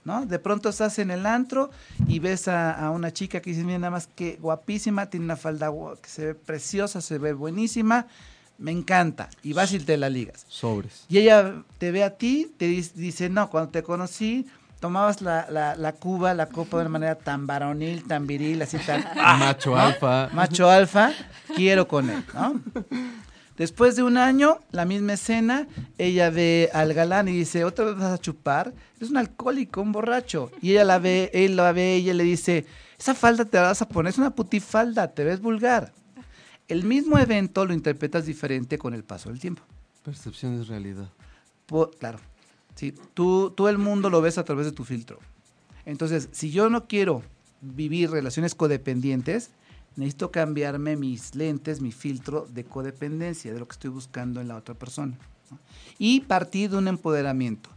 ¿no? De pronto estás en el antro y ves a, a una chica que dice, mira, nada más que guapísima, tiene una falda que se ve preciosa, se ve buenísima, me encanta. Y vas y te la ligas. Sobres. Y ella te ve a ti, te dice, no, cuando te conocí, tomabas la, la, la cuba, la copa de una manera tan varonil, tan viril, así tan... Macho alfa. Macho alfa, quiero con él, ¿no? Después de un año, la misma escena, ella ve al galán y dice, otra vez vas a chupar, es un alcohólico, un borracho. Y ella la ve, él la ve, ella le dice, esa falda te la vas a poner, es una putifalda, te ves vulgar. El mismo evento lo interpretas diferente con el paso del tiempo. Percepción es realidad. Po- claro, sí, tú, tú el mundo lo ves a través de tu filtro. Entonces, si yo no quiero vivir relaciones codependientes, necesito cambiarme mis lentes, mi filtro de codependencia, de lo que estoy buscando en la otra persona. ¿no? Y partir de un empoderamiento.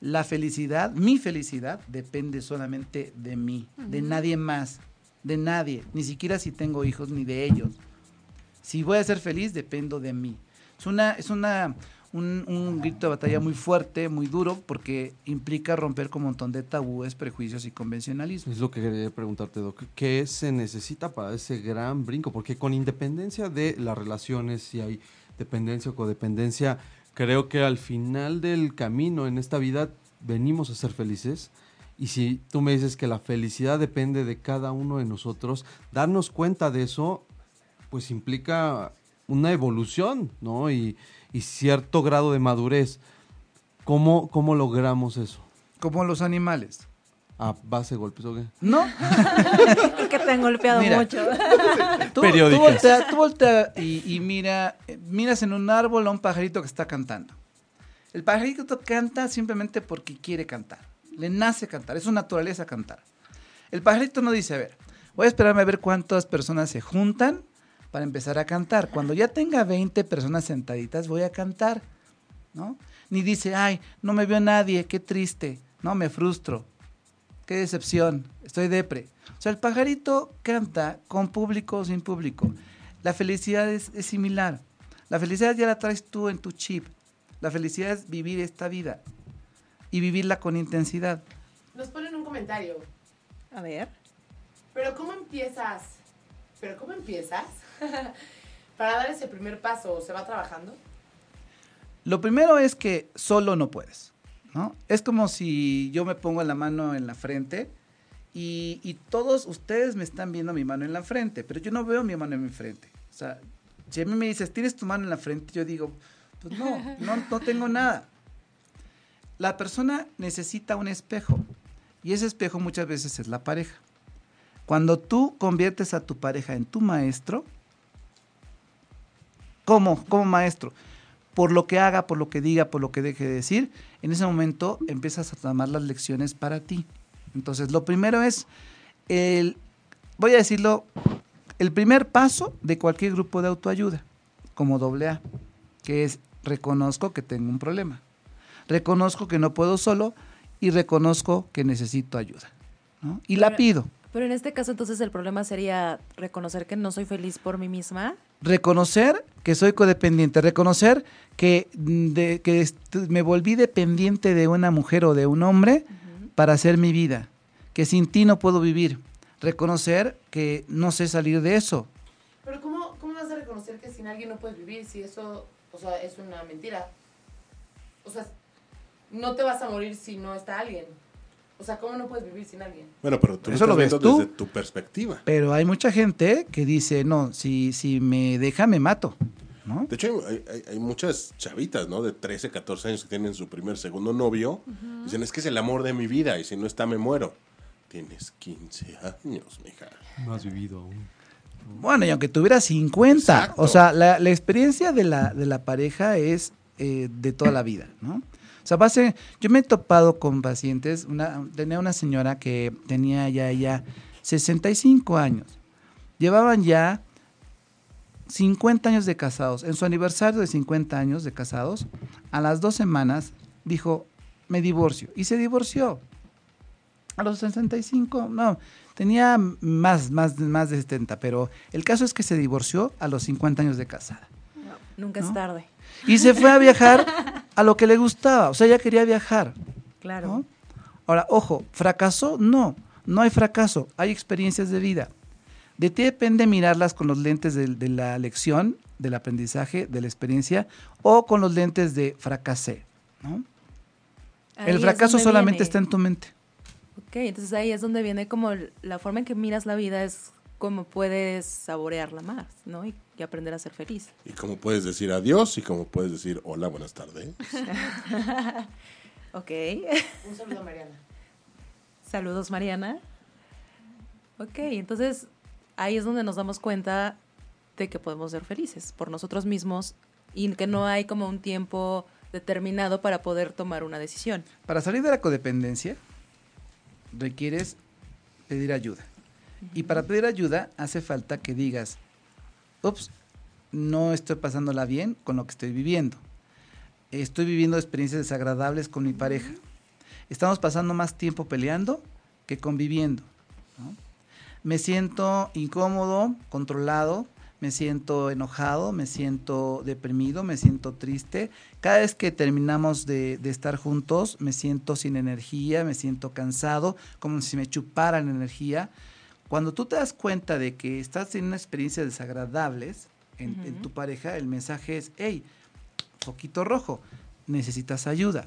La felicidad, mi felicidad, depende solamente de mí, de nadie más, de nadie, ni siquiera si tengo hijos ni de ellos. Si voy a ser feliz, dependo de mí. Es una, es una, un, un grito de batalla muy fuerte, muy duro, porque implica romper con un montón de tabúes, prejuicios y convencionalismos. Es lo que quería preguntarte, Doc. ¿Qué se necesita para ese gran brinco? Porque con independencia de las relaciones, si hay dependencia o codependencia, creo que al final del camino en esta vida venimos a ser felices. Y si tú me dices que la felicidad depende de cada uno de nosotros, darnos cuenta de eso, pues implica una evolución, ¿no? Y, y cierto grado de madurez. ¿Cómo, ¿Cómo logramos eso? Como los animales. ¿A base de golpes o qué? No, que te han golpeado Mira. mucho. tú, tú Periódicas. voltea, tú voltea y, y mira, eh, miras en un árbol a un pajarito que está cantando. El pajarito canta simplemente porque quiere cantar. Le nace cantar, es su naturaleza cantar. El pajarito no dice, a ver, voy a esperarme a ver cuántas personas se juntan para empezar a cantar. Cuando ya tenga 20 personas sentaditas, voy a cantar, ¿no? Ni dice, ay, no me vio nadie, qué triste, no, me frustro, qué decepción, estoy depre. O sea, el pajarito canta con público o sin público. La felicidad es, es similar. La felicidad ya la traes tú en tu chip. La felicidad es vivir esta vida y vivirla con intensidad. Nos ponen un comentario. A ver. Pero ¿cómo empiezas? ¿Pero cómo empiezas? Para dar ese primer paso, ¿se va trabajando? Lo primero es que solo no puedes, ¿no? Es como si yo me pongo la mano en la frente y, todos ustedes me están viendo mi mano en la frente, pero yo no veo mi mano en mi frente. O sea, si a mí me dices, ¿tienes tu mano en la frente? Yo digo, pues no, no tengo nada. La persona necesita un espejo y ese espejo muchas veces es la pareja. Cuando tú conviertes a tu pareja en tu maestro, ¿cómo? Como maestro por lo que haga, por lo que diga, por lo que deje de decir, en ese momento empiezas a tomar las lecciones para ti. Entonces, lo primero es el, voy a decirlo, el primer paso de cualquier grupo de autoayuda, como doble A, que es reconozco que tengo un problema, reconozco que no puedo solo y reconozco que necesito ayuda. ¿no? Y la pido. Pero en este caso, entonces, el problema sería reconocer que no soy feliz por mí misma. Reconocer que soy codependiente, reconocer que, mm, de- que me volví dependiente de una mujer o de un hombre para hacer mi vida, que sin ti no puedo vivir, reconocer que no sé salir de eso. Pero ¿cómo, ¿cómo vas a reconocer que sin alguien no puedes vivir si eso, o sea, es una mentira? O sea, no te vas a morir si no está alguien. O sea, ¿cómo no puedes vivir sin alguien? Bueno, pero tú lo Eso lo ves tú. desde tu perspectiva. Pero hay mucha gente que dice, no, si, si me deja me mato, ¿no? De hecho, hay, hay- hay muchas chavitas, ¿no? De 13, 14 años que tienen su primer, segundo novio. Dicen, es que es el amor de mi vida y si no está, me muero. Tienes 15 años, mija. No has vivido aún. Bueno, y aunque tuviera 50, Exacto. o sea, la, la experiencia de la, de la pareja es eh, de toda la vida, ¿no? O sea, base, yo me he topado con pacientes, una, tenía una señora que tenía ya, ya 65 años, llevaban ya 50 años de casados, en su aniversario de 50 años de casados, a las dos semanas dijo, me divorcio, y se divorció. A los 65, no, tenía más, más, más de 70, pero el caso es que se divorció a los 50 años de casada. Nunca ¿No? es tarde. Y se fue a viajar a lo que le gustaba, o sea, ella quería viajar. Claro. ¿no? Ahora, ojo, ¿fracasó? No, no hay fracaso, hay experiencias de vida. De ti depende mirarlas con los lentes de, de la lección, del aprendizaje, de la experiencia, o con los lentes de fracasé. ¿no? El fracaso solamente viene. está en tu mente. Ok, entonces ahí es donde viene como la forma en que miras la vida es como puedes saborearla más, ¿no? Y, y aprender a ser feliz. Y como puedes decir adiós y como puedes decir hola, buenas tardes. Ok. Un saludo a Mariana. Saludos, Mariana. Ok, entonces ahí es donde nos damos cuenta de que podemos ser felices por nosotros mismos y que no hay como un tiempo determinado para poder tomar una decisión. Para salir de la codependencia, requieres pedir ayuda. Y para pedir ayuda hace falta que digas, ups, no estoy pasándola bien con lo que estoy viviendo. Estoy viviendo experiencias desagradables con mi pareja. estamos pasando más tiempo peleando que conviviendo. Me siento incómodo, controlado, me siento enojado, me siento deprimido, me siento triste. Cada vez que terminamos de estar juntos, me siento sin energía, me siento cansado, como si me chuparan energía. Cuando tú te das cuenta de que estás en una experiencia desagradables en, en tu pareja, el mensaje es, hey, foquito rojo, necesitas ayuda.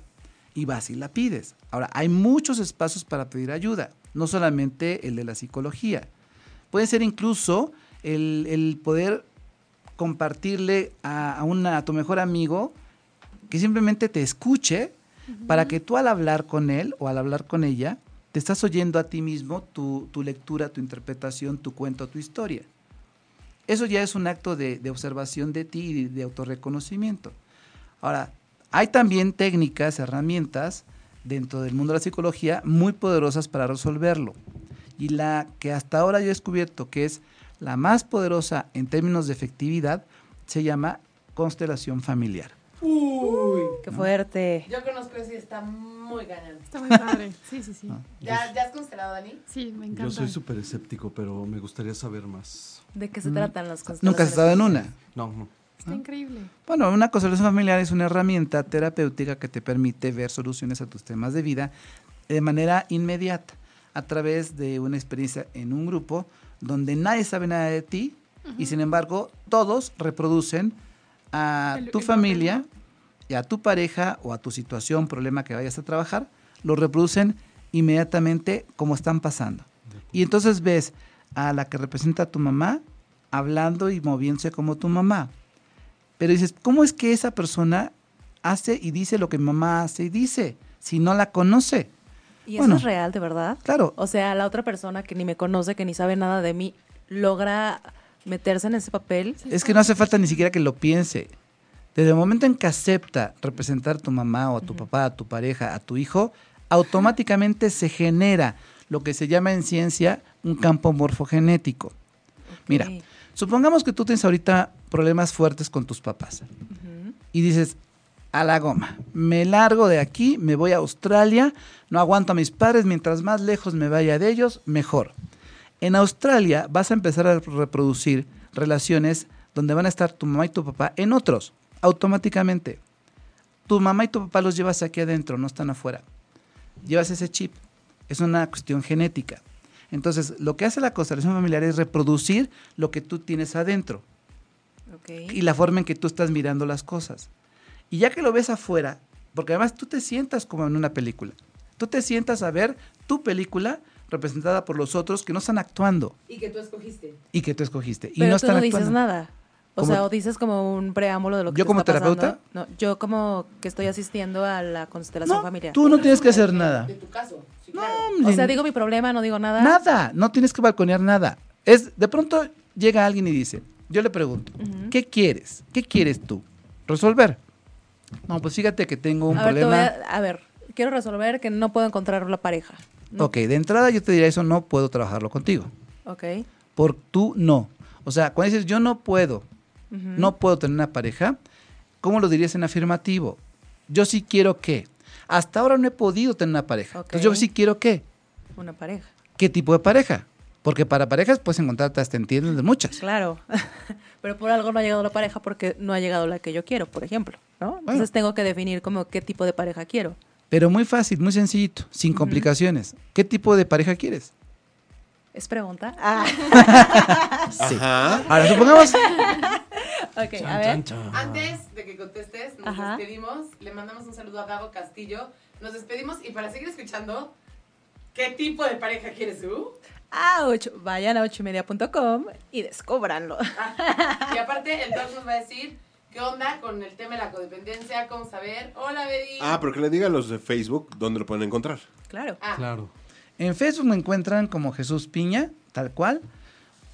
Y vas y la pides. Ahora, hay muchos espacios para pedir ayuda, no solamente el de la psicología. Puede ser incluso el, el poder compartirle a, a una, a tu mejor amigo que simplemente te escuche para que tú al hablar con él o al hablar con ella, te estás oyendo a ti mismo tu, tu lectura, tu interpretación, tu cuento, tu historia. Eso ya es un acto de, de observación de ti y de autorreconocimiento. Ahora, hay también técnicas, herramientas dentro del mundo de la psicología muy poderosas para resolverlo. Y la que hasta ahora yo he descubierto que es la más poderosa en términos de efectividad se llama constelación familiar. Qué fuerte. Yo conozco ese y está muy gañán. Está muy padre. Sí, sí, sí. ¿Ya, ¿Ya has constelado, Dani? Sí, me encanta. Yo soy súper escéptico, pero me gustaría saber más. ¿De qué se tratan las constelaciones? Nunca has estado en una. No, no. Está increíble. Bueno, una constelación familiar es una herramienta terapéutica que te permite ver soluciones a tus temas de vida de manera inmediata, a través de una experiencia en un grupo donde nadie sabe nada de ti y sin embargo todos reproducen a tu familia y a tu pareja o a tu situación, problema que vayas a trabajar, lo reproducen inmediatamente como están pasando. Y entonces ves a la que representa a tu mamá hablando y moviéndose como tu mamá. Pero dices, ¿cómo es que esa persona hace y dice lo que mi mamá hace y dice si no la conoce? ¿Y eso es real, de verdad? Claro, O sea, la otra persona que ni me conoce, que ni sabe nada de mí, logra meterse en ese papel. es que no hace falta ni siquiera que lo piense. Desde el momento en que acepta representar a tu mamá o a tu papá, a tu pareja, a tu hijo, automáticamente se genera lo que se llama en ciencia un campo morfogenético. Mira, supongamos que tú tienes ahorita problemas fuertes con tus papás. Y dices, a la goma, me largo de aquí, me voy a Australia, no aguanto a mis padres, mientras más lejos me vaya de ellos, mejor. En Australia vas a empezar a reproducir relaciones donde van a estar tu mamá y tu papá en otros, automáticamente. Tu mamá y tu papá los llevas aquí adentro, no están afuera. Llevas ese chip. Es una cuestión genética. Entonces, lo que hace la constelación familiar es reproducir lo que tú tienes adentro y la forma en que tú estás mirando las cosas. Y ya que lo ves afuera, porque además tú te sientas como en una película, tú te sientas a ver tu película representada por los otros que no están actuando Y que tú escogiste. y que tú escogiste. y Pero no tú están no dices actuando. nada. O ¿Cómo? sea, o dices como un preámbulo de lo que ¿Yo te como está pasando. terapeuta? No, yo como que estoy asistiendo a la constelación No, familiar. tú no tienes que hacer nada. De tu caso. Sí, No, claro. O sea, digo mi problema, no digo nada. nada, no tienes que balconear nada. Es de pronto llega alguien y dice, yo le pregunto. ¿qué quieres? ¿Qué quieres tú? Resolver. No, pues fíjate que tengo un a ver, problema. a, a ver, quiero resolver que no puedo encontrar la pareja. ¿No? Ok, de entrada yo te diría eso no puedo trabajarlo contigo. Ok. por tú no. O sea, cuando dices yo no puedo, no puedo tener una pareja, ¿cómo lo dirías en afirmativo? Yo sí quiero que. Hasta ahora no he podido tener una pareja. Entonces yo sí quiero que. Una pareja. ¿Qué tipo de pareja? Porque para parejas puedes encontrarte hasta entiendes de muchas. Claro. Pero por algo no ha llegado la pareja porque no ha llegado la que yo quiero, por ejemplo. ¿no? Entonces tengo que definir como qué tipo de pareja quiero. Pero muy fácil, muy sencillito, sin complicaciones. ¿Qué tipo de pareja quieres? ¿Es pregunta? Ah, Sí. Ajá. Ahora, supongamos, ok, a ver. Antes de que contestes, nos Ajá. despedimos. Le mandamos un saludo a Gabo Castillo. Nos despedimos y para seguir escuchando, ¿qué tipo de pareja quieres tú? Ah, ocho, vayan a ochoymedia.com y descúbranlo. Y aparte, el doc nos va a decir qué onda con el tema de la codependencia, cómo saber. Hola, Betty. Ah, pero que le diga a los de Facebook dónde lo pueden encontrar. Claro. Ah, Claro. en Facebook me encuentran como Jesús Piña, tal cual.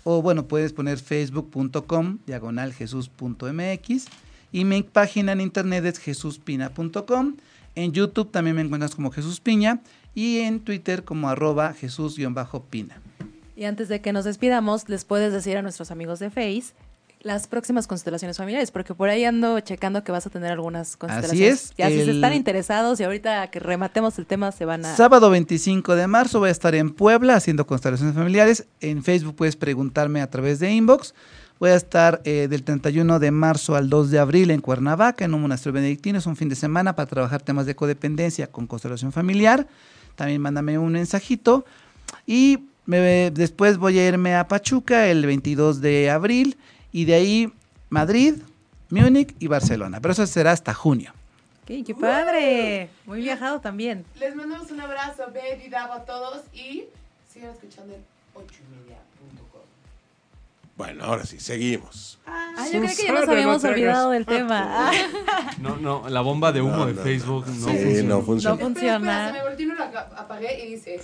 O bueno, puedes poner facebook.com, diagonal jesús.mx. Y mi página en internet es jesuspina.com. En YouTube también me encuentras como Jesús Piña. Y en Twitter como arroba jesús-pina. Y antes de que nos despidamos, les puedes decir a nuestros amigos de Face las próximas constelaciones familiares, porque por ahí ando checando que vas a tener algunas constelaciones. es, Ya si se el- están interesados y ahorita que rematemos el tema se van a... Sábado 25 de marzo voy a estar en Puebla haciendo constelaciones familiares. En Facebook puedes preguntarme a través de inbox. Voy a estar eh, del 31 de marzo al 2 de abril en Cuernavaca, en un monasterio benedictino. Es un fin de semana para trabajar temas de codependencia con constelación familiar. También mándame un mensajito. Y me- después voy a irme a Pachuca el 22 de abril. Y de ahí Madrid, Múnich y Barcelona. Pero eso será hasta junio. ¡Qué padre! Muy viajado también. Les mandamos un abrazo, Betty, Davo a todos y sigan escuchando el 8 y media punto com. Bueno, ahora sí, seguimos. Ah, yo creo que ya nos habíamos olvidado del tema. Ah, No, no, la bomba de humo No, de no, Facebook no. no, Sí, funciona. no funciona. No funciona. Espera, espera, se me volteó y no la aga- apagué y dice,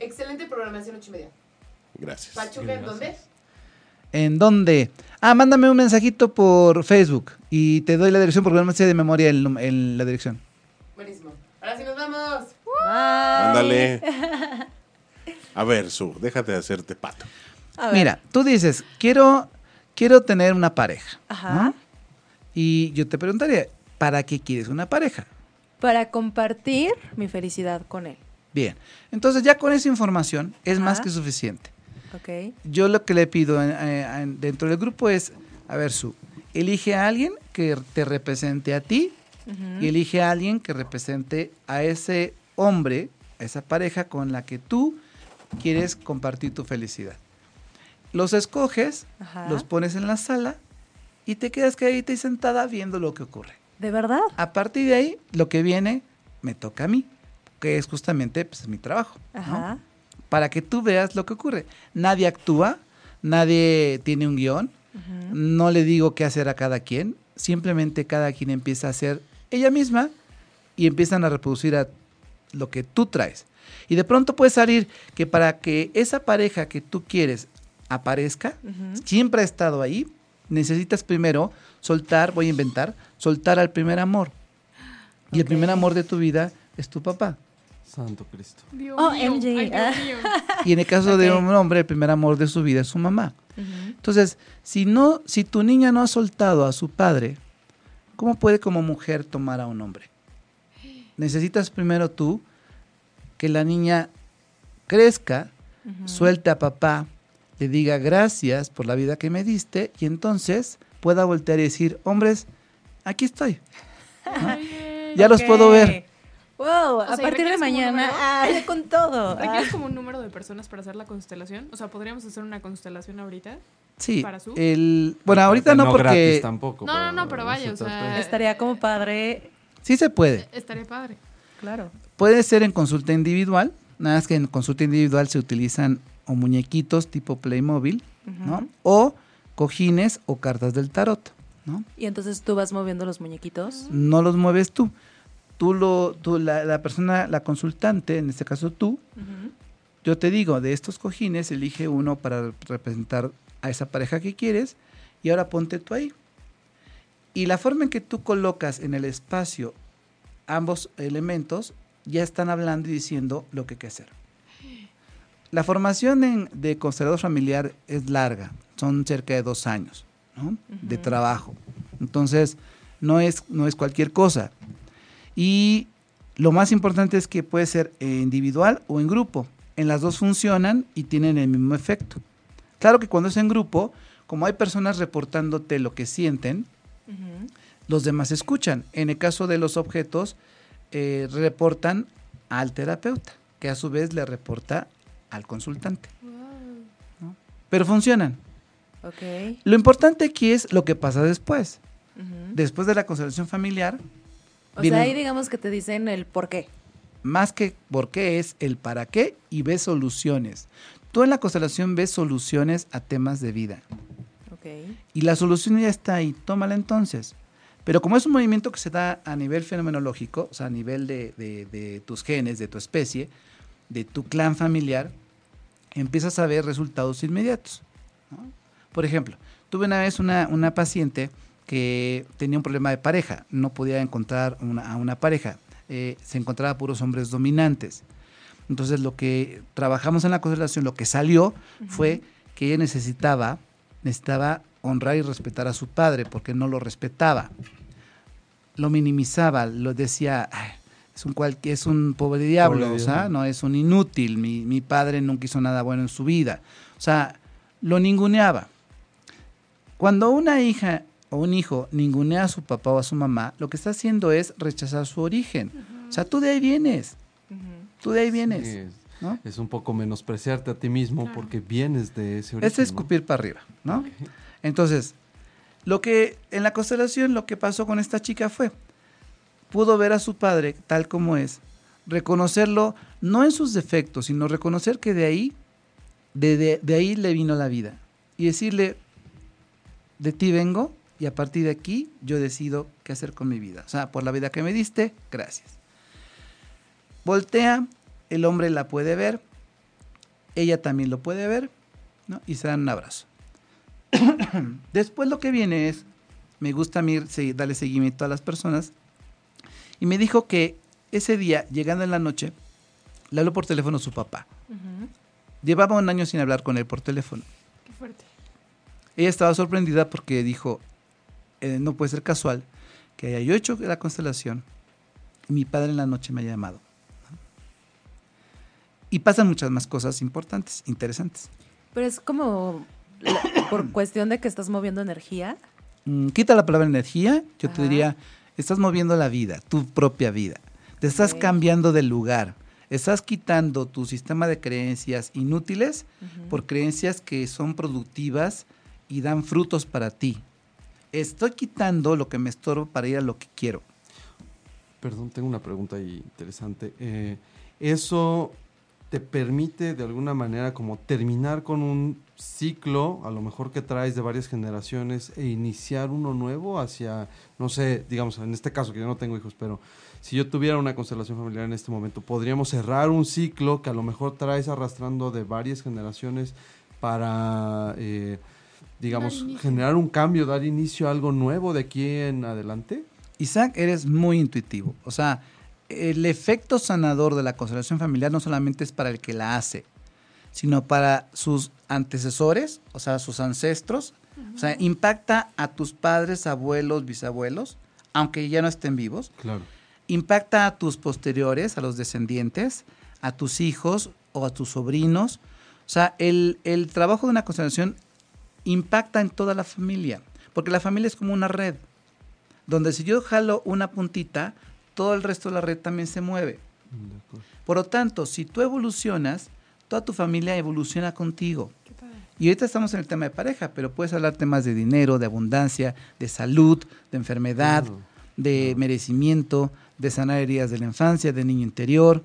excelente programación 8 y media. Gracias. Pachuca, ¿en dónde? ¿En dónde? Ah, mándame un mensajito por Facebook y te doy la dirección porque no me sé de memoria el la dirección. Buenísimo. Ahora sí nos vamos. Bye. Ándale. A ver, Su, déjate de hacerte pato. A ver. Mira, tú dices, quiero, quiero tener una pareja. Ajá. ¿no? Y yo te preguntaría, ¿para qué quieres una pareja? Para compartir mi felicidad con él. Bien, entonces ya con esa información es más que suficiente. ¿Ok? Yo lo que le pido eh, dentro del grupo es, a ver, Su, elige a alguien que te represente a ti y elige a alguien que represente a ese hombre, a esa pareja con la que tú quieres compartir tu felicidad. Los escoges, Ajá. los pones en la sala y te quedas quedadita y sentada viendo lo que ocurre. ¿De verdad? A partir de ahí, lo que viene me toca a mí, que es justamente pues, mi trabajo. ¿no? Para que tú veas lo que ocurre. Nadie actúa, nadie tiene un guion, no le digo qué hacer a cada quien, simplemente cada quien empieza a hacer ella misma y empiezan a reproducir a lo que tú traes. Y de pronto puede salir que para que esa pareja que tú quieres aparezca, siempre ha estado ahí, necesitas primero soltar, voy a inventar, soltar al primer amor. Y el primer amor de tu vida es tu papá. Santo Cristo. Dios Oh, mío. MJ. Ay, Dios mío. Y en el caso de un hombre, el primer amor de su vida es su mamá. Entonces, si no, si tu niña no ha soltado a su padre, ¿cómo puede como mujer tomar a un hombre? Necesitas primero tú que la niña crezca, suelte a papá, le diga gracias por la vida que me diste y entonces pueda voltear y decir, hombres, aquí estoy. Ay, Ya los puedo ver. Wow, a sea, ¿y partir de mañana, ah, con todo. ¿Requieres Ah. como un número de personas para hacer la constelación? O sea, ¿podríamos hacer una constelación ahorita? Sí. ¿Para su? El, bueno, ahorita no, porque gratis tampoco. No, no, no, pero vaya, o sea, Estaría como padre, sí se puede. Estaría padre. claro. Puede ser en consulta individual, nada más que en consulta individual se utilizan o muñequitos tipo Playmobil, ¿no? O cojines o cartas del tarot, ¿no? Y entonces tú vas moviendo los muñequitos. No los mueves tú. Tú lo, tú, la, la persona, la consultante, en este caso tú, yo te digo, de estos cojines elige uno para representar a esa pareja que quieres y ahora ponte tú ahí. Y la forma en que tú colocas en el espacio ambos elementos ya están hablando y diciendo lo que hay que hacer. La formación en- de constelador familiar es larga, son cerca de dos años ¿no? de trabajo. Entonces, no es, no es cualquier cosa. Y lo más importante es que puede ser eh, individual o en grupo. En las dos funcionan y tienen el mismo efecto. Claro que cuando es en grupo, como hay personas reportándote lo que sienten, los demás escuchan. En el caso de los objetos, eh, reportan al terapeuta, que a su vez le reporta al consultante. Pero funcionan. Ok. Lo importante aquí es lo que pasa después. Después de la constelación familiar, O vienen- sea, ahí digamos que te dicen el por qué. más que por qué es el para qué y ves soluciones. Tú en la constelación ves soluciones a temas de vida. Ok. Y la solución ya está ahí, tómala entonces. Pero como es un movimiento que se da a nivel fenomenológico, o sea, a nivel de, de- de tus genes, de tu especie, de tu clan familiar, empiezas a ver resultados inmediatos. ¿no? Por ejemplo, tuve una vez una, una paciente que tenía un problema de pareja, no podía encontrar una- a una pareja, eh, se encontraba puros hombres dominantes. Entonces lo que trabajamos en la constelación, lo que salió fue que ella necesitaba, necesitaba honrar y respetar a su padre porque no lo respetaba. Lo minimizaba, lo decía, "Ay, es un, cual, es un pobre diablo, Pobre o sea, no es un inútil, mi, mi padre nunca hizo nada bueno en su vida. O sea, lo ninguneaba. Cuando una hija o un hijo ningunea a su papá o a su mamá, lo que está haciendo es rechazar su origen. O sea, tú de ahí vienes, tú de ahí vienes. Sí, es, ¿no? es un poco menospreciarte a ti mismo Claro. porque vienes de ese origen. Es escupir para arriba, ¿no? Entonces, lo que en la constelación lo que pasó con esta chica fue pudo ver a su padre tal como es, reconocerlo no en sus defectos, sino reconocer que de ahí de, de- de ahí le vino la vida y decirle de ti vengo y a partir de aquí yo decido qué hacer con mi vida. O sea, por la vida que me diste, gracias. Voltea, el hombre la puede ver, ella también lo puede ver, ¿no? Y se dan un abrazo. Después lo que viene es, me gusta a mí darle seguimiento a las personas, y me dijo que ese día, llegando en la noche, le habló por teléfono a su papá. Llevaba un año sin hablar con él por teléfono. Qué fuerte. Ella estaba sorprendida porque dijo, eh, no puede ser casual que haya yo hecho la constelación y mi padre en la noche me haya llamado. ¿no? Y pasan muchas más cosas importantes, interesantes. Pero es como la- por cuestión de que estás moviendo energía. Mm, quita la palabra energía, yo te diría, estás moviendo la vida, tu propia vida. Te estás cambiando de lugar. Estás quitando tu sistema de creencias inútiles por creencias que son productivas y dan frutos para ti. Estoy quitando lo que me estorba para ir a lo que quiero. Perdón, tengo una pregunta interesante. Eh, ¿Eso te permite de alguna manera como terminar con un ciclo, a lo mejor que traes de varias generaciones, e iniciar uno nuevo hacia, no sé, digamos, en este caso que yo no tengo hijos, pero si yo tuviera una constelación familiar en este momento, podríamos cerrar un ciclo que a lo mejor traes arrastrando de varias generaciones para, eh, digamos, generar un cambio, dar inicio a algo nuevo de aquí en adelante? Isaac, eres muy intuitivo. O sea, el efecto sanador de la constelación familiar no solamente es para el que la hace, sino para sus antecesores, o sea, sus ancestros. O sea, impacta a tus padres, abuelos, bisabuelos, aunque ya no estén vivos. Claro. impacta a tus posteriores, a los descendientes, a tus hijos o a tus sobrinos. O sea, el, el trabajo de una constelación impacta en toda la familia, porque la familia es como una red, donde si yo jalo una puntita, todo el resto de la red también se mueve. Por lo tanto, si tú evolucionas, toda tu familia evoluciona contigo. Y ahorita estamos en el tema de pareja, pero puedes hablar temas de dinero, de abundancia, de salud, de enfermedad, de merecimiento, de sanar heridas de la infancia, de niño interior.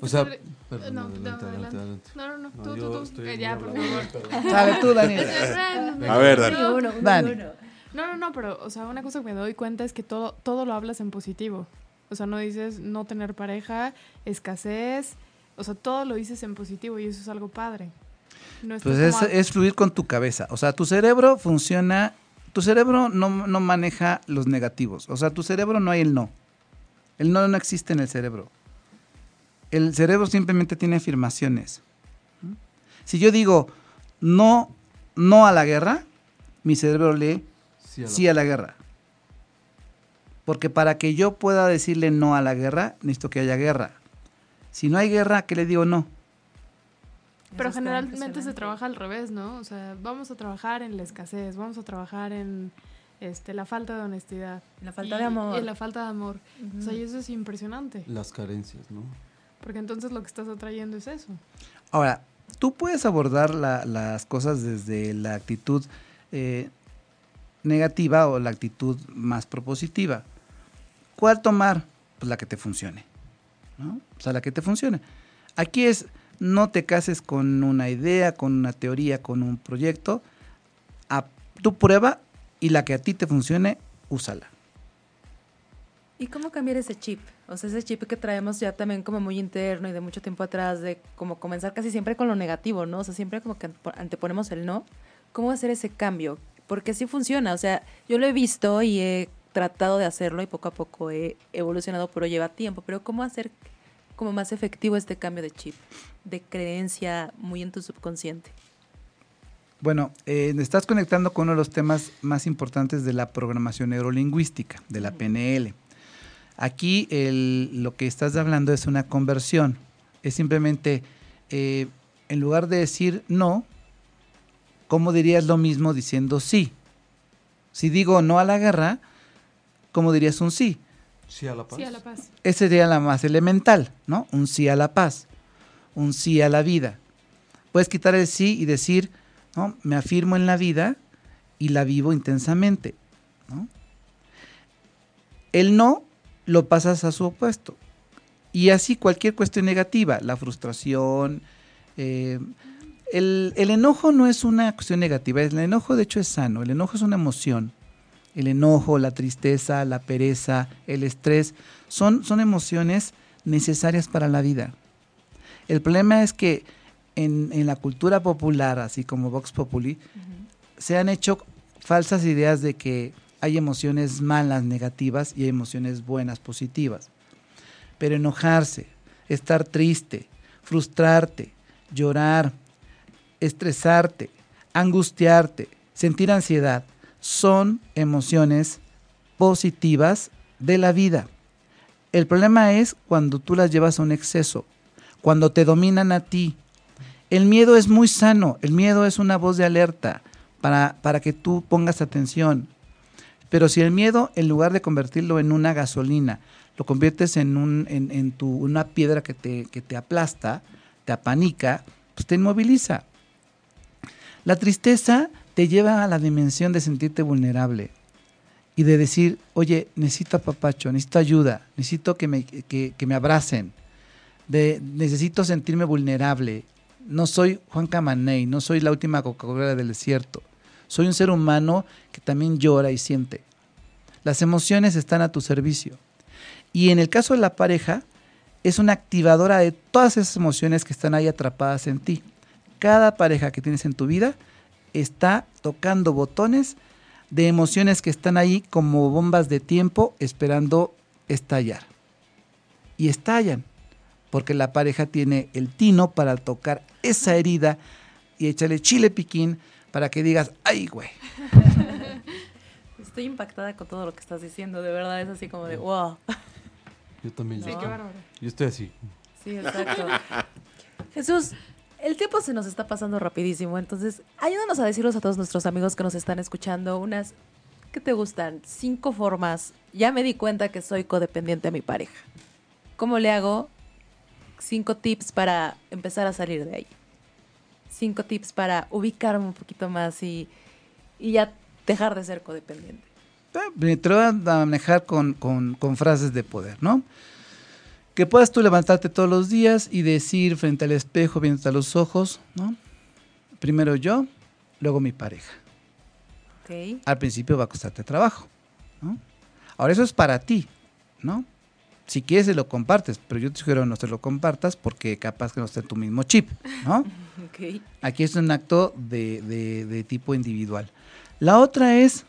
O sea, perdón, no, adelante, no, adelante, adelante. No, no, no, No, tú, tú, tú. Eh, ya, por favor. Sabe tú, Daniel. A ver, Dani. No, Uno, uno, Dani. uno. No, no, no, pero, o sea, una cosa que me doy cuenta es que todo, todo lo hablas en positivo. O sea, no dices no tener pareja, escasez, o sea, todo lo dices en positivo y eso es algo padre. No Pues es, a- es fluir con tu cabeza. O sea, tu cerebro funciona, tu cerebro no, no maneja los negativos. O sea, tu cerebro no hay el no. El no no existe en el cerebro. El cerebro simplemente tiene afirmaciones. Si yo digo no, no a la guerra, mi cerebro lee Sí, a la- sí a la guerra. Porque para que yo pueda decirle no a la guerra, necesito que haya guerra. Si no hay guerra, ¿qué le digo no? Pero Eso generalmente se trabaja al revés, ¿no? O sea, vamos a trabajar en la escasez, vamos a trabajar en este, la falta de honestidad. La falta y- de amor. y la falta de amor. O sea, y eso es impresionante. Las carencias, ¿no? Porque entonces lo que estás atrayendo es eso. Ahora, tú puedes abordar la- las cosas desde la actitud eh, negativa o la actitud más propositiva. ¿Cuál tomar? Pues la que te funcione. O sea, la que te funcione. Aquí es, no te cases con una idea, con una teoría, con un proyecto. A, tú prueba y la que a ti te funcione, úsala. ¿Y cómo cambiar ese chip? O sea, ese chip que traemos ya también como muy interno y de mucho tiempo atrás, de como comenzar casi siempre con lo negativo, ¿no? O sea, siempre como que antepo- anteponemos el no. ¿Cómo hacer ese cambio? Porque sí funciona. O sea, yo lo he visto y he tratado de hacerlo y poco a poco he evolucionado, pero lleva tiempo. Pero ¿cómo hacer como más efectivo este cambio de chip? De creencia muy en tu subconsciente. Bueno, eh, estás conectando con uno de los temas más importantes de la programación neurolingüística, de la PNL. Aquí el- lo que estás hablando es una conversión. Es simplemente, eh, en lugar de decir no, ¿cómo dirías lo mismo diciendo sí? Si digo no a la guerra, ¿cómo dirías un sí? Sí a la paz. Sí, a la paz. Esa sería la más elemental, ¿no? Un sí a la paz, un sí a la vida. Puedes quitar el sí y decir, ¿no? Me afirmo en la vida y la vivo intensamente, ¿no? El no lo pasas a su opuesto. Y así cualquier cuestión negativa, la frustración, eh, el, el enojo no es una cuestión negativa, el enojo de hecho es sano, el enojo es una emoción. El enojo, la tristeza, la pereza, el estrés, son, son emociones necesarias para la vida. El problema es que en, en la cultura popular, así como Vox Populi, se han hecho falsas ideas de que hay emociones malas, negativas, y emociones buenas, positivas. Pero enojarse, estar triste, frustrarte, llorar, estresarte, angustiarte, sentir ansiedad, son emociones positivas de la vida. El problema es cuando tú las llevas a un exceso, cuando te dominan a ti. El miedo es muy sano, el miedo es una voz de alerta para, para que tú pongas atención. Pero si el miedo, en lugar de convertirlo en una gasolina, lo conviertes en, un, en, tu, una piedra que te, aplasta, te apanica, pues te inmoviliza. La tristeza te lleva a la dimensión de sentirte vulnerable y de decir, oye, necesito apapacho, necesito ayuda, necesito que me, abracen, necesito sentirme vulnerable. No soy Juan Camaney, no soy la última Coca-Cola del desierto. Soy un ser humano que también llora y siente. Las emociones están a tu servicio. Y en el caso de la pareja, es una activadora de todas esas emociones que están ahí atrapadas en ti. Cada pareja que tienes en tu vida está tocando botones de emociones que están ahí como bombas de tiempo esperando estallar. Y estallan, porque la pareja tiene el tino para tocar esa herida y echarle chile piquín para que digas, ay, güey. Estoy impactada con todo lo que estás diciendo, de verdad es así como de wow. Yo también. Sí, yo qué estoy- bárbaro. Yo estoy así. Sí, exacto. Jesús, el tiempo se nos está pasando rapidísimo, entonces ayúdanos a decirles a todos nuestros amigos que nos están escuchando unas, ¿qué te gustan? Cinco formas. Ya me di cuenta que soy codependiente a mi pareja. ¿Cómo le hago? Cinco tips para empezar a salir de ahí. Cinco tips para ubicarme un poquito más y, y ya dejar de ser codependiente. Eh, Te lo a manejar con, con- con frases de poder, ¿no? Que puedas tú levantarte todos los días y decir frente al espejo, viéndote a los ojos, ¿no? Primero yo, luego mi pareja. ¿Ok? Al principio va a costarte trabajo, ¿no? Ahora eso es para ti, ¿no? Si quieres se lo compartes, pero yo te sugiero no se lo compartas porque capaz que no esté en tu mismo chip, ¿no? Aquí es un acto de, de- de tipo individual. La otra es,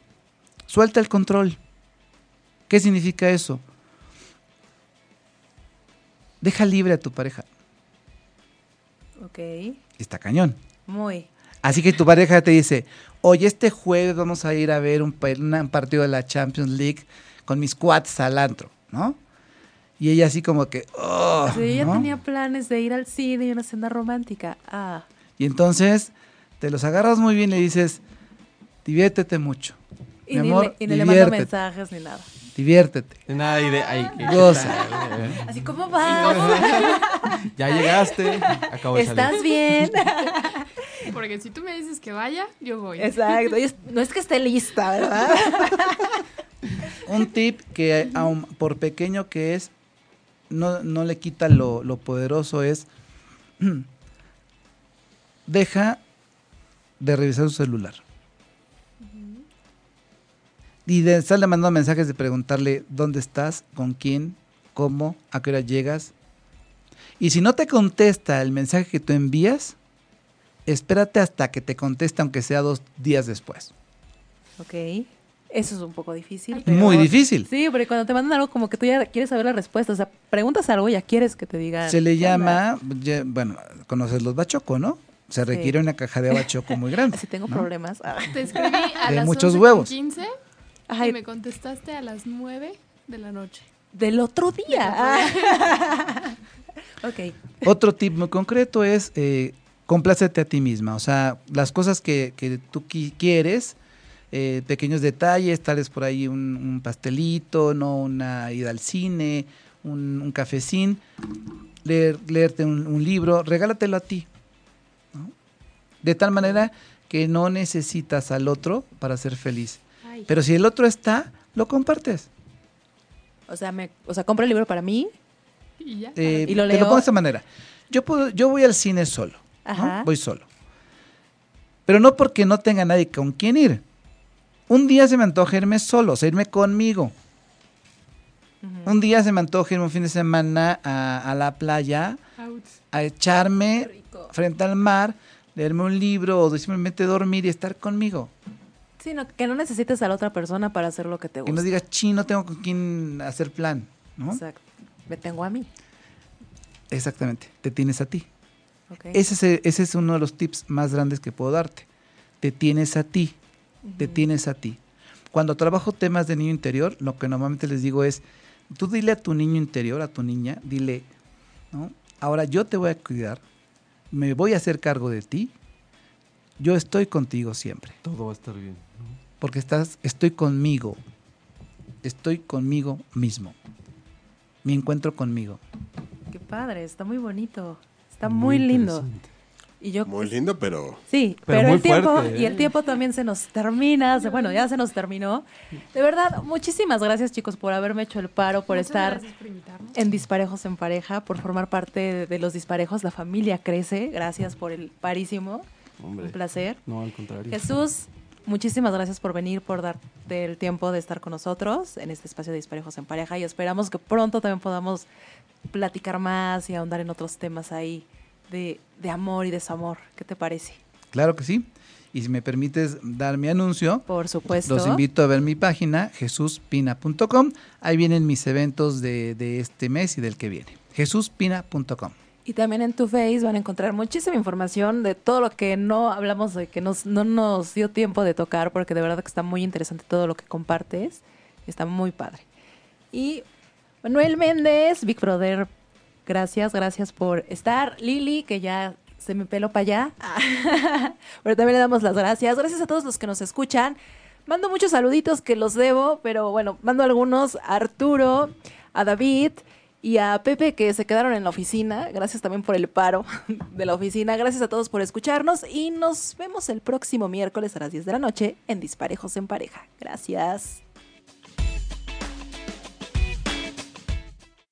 suelta el control. ¿Qué significa eso? Deja libre a tu pareja. Ok. Está cañón. Muy. Así que tu pareja te dice, oye, este jueves vamos a ir a ver un, partido de la Champions League con mis cuates al antro, ¿no? Y ella así como que, "Oh", Sí, ella ¿no? tenía planes de ir al cine y una cena romántica. Ah, Y entonces te los agarras muy bien y le dices, diviértete mucho. y, Mi amor, le, y ni le mando diviértete. mensajes ni nada. Diviértete. Nada y de. Ay, ¿qué- qué Goza. tal? Así como va. Ya llegaste. Acabo de salir. ¿Estás bien? Porque si tú me dices que vaya, yo voy. Exacto. No es que esté lista, ¿verdad? Un tip que aun por pequeño que es, no, no le quita lo, lo poderoso es, deja de revisar su celular. Y de estarle mandando mensajes de preguntarle dónde estás, con quién, cómo, a qué hora llegas. Y si no te contesta el mensaje que tú envías, espérate hasta que te conteste, aunque sea dos días después. ok. Eso es un poco difícil. Muy pero- difícil. Sí, porque cuando te mandan algo como que tú ya quieres saber la respuesta, o sea, preguntas algo y ya quieres que te digan. Se le llama, ya- bueno, conoces los bachoco, ¿no? Se requiere una caja de abachoco muy grande. Así tengo ¿no? problemas. Ah. Te escribí a De las muchos 11 con huevos. 15 Ay, y me contestaste a las 9 de la noche. del otro día. Ah. ok. Otro tip muy concreto es eh, complácete a ti misma. O sea, las cosas que, que tú qui- quieres, eh, pequeños detalles, tal vez por ahí un, un pastelito, no una ida al cine, un, un cafecín, leer, leerte un, un libro, regálatelo a ti. De tal manera que no necesitas al otro para ser feliz. Ay, Pero si el otro está, lo compartes. O sea, me, o sea, compro el libro para mí. y ya. Eh, ¿Y lo Te leo? lo pongo de esta manera. Yo, puedo, yo voy al cine solo. ¿no? Ajá. Voy solo. Pero no porque no tenga nadie con quien ir. Un día se me antoja irme solo, o sea, irme conmigo. Un día se me antoja irme un fin de semana a, a la playa, Out. a echarme frente al mar, leerme un libro o simplemente dormir y estar conmigo. Sí, no, que no necesites a la otra persona para hacer lo que te Que gusta. no digas, chi, no tengo con quién hacer plan. ¿no? Exacto. Me tengo a mí. Exactamente, te tienes a ti. Ese es, ese es uno de los tips más grandes que puedo darte. Te tienes a ti. Te tienes a ti. Cuando trabajo temas de niño interior, lo que normalmente les digo es, tú dile a tu niño interior, a tu niña, dile, ¿no? ahora yo te voy a cuidar, me voy a hacer cargo de ti, yo estoy contigo siempre, Todo va a estar bien. ¿no? porque estás, estoy conmigo, estoy conmigo mismo, mi encuentro conmigo. Qué padre, está muy bonito. Está muy, lindo. Interesante. Y yo Muy lindo, pero Sí, Pero pero, muy el tiempo fuerte, y el ¿eh? tiempo también se nos termina, se- bueno, ya se nos terminó. De verdad, muchísimas gracias chicos por haberme hecho el paro, por Muchas estar por en Disparejos en Pareja, por formar parte de, de los Disparejos, la familia crece. Gracias por el parísimo. Hombre. Un placer. No, al contrario. Jesús, muchísimas gracias por venir, por darte el tiempo de estar con nosotros en este espacio de Disparejos en Pareja y esperamos que pronto también podamos platicar más y ahondar en otros temas ahí de, de amor y desamor. ¿Qué te parece? Claro que sí. Y si me permites dar mi anuncio, Por supuesto. Los invito a ver mi página, jesuspina.com. Ahí vienen mis eventos de, de este mes y del que viene. jesuspina.com. Y también en tu Face van a encontrar muchísima información de todo lo que no hablamos, de que nos, no nos dio tiempo de tocar, porque de verdad que está muy interesante todo lo que compartes. Está muy padre. Y Manuel Méndez, Big Brother, gracias, gracias por estar. Lili, que ya se me peló para allá. pero también le damos las gracias. Gracias a todos los que nos escuchan. Mando muchos saluditos que los debo, pero bueno, mando algunos a Arturo, a David y a Pepe que se quedaron en la oficina. Gracias también por el paro de la oficina. Gracias a todos por escucharnos y nos vemos el próximo miércoles a las 10 de la noche en Disparejos en Pareja. Gracias.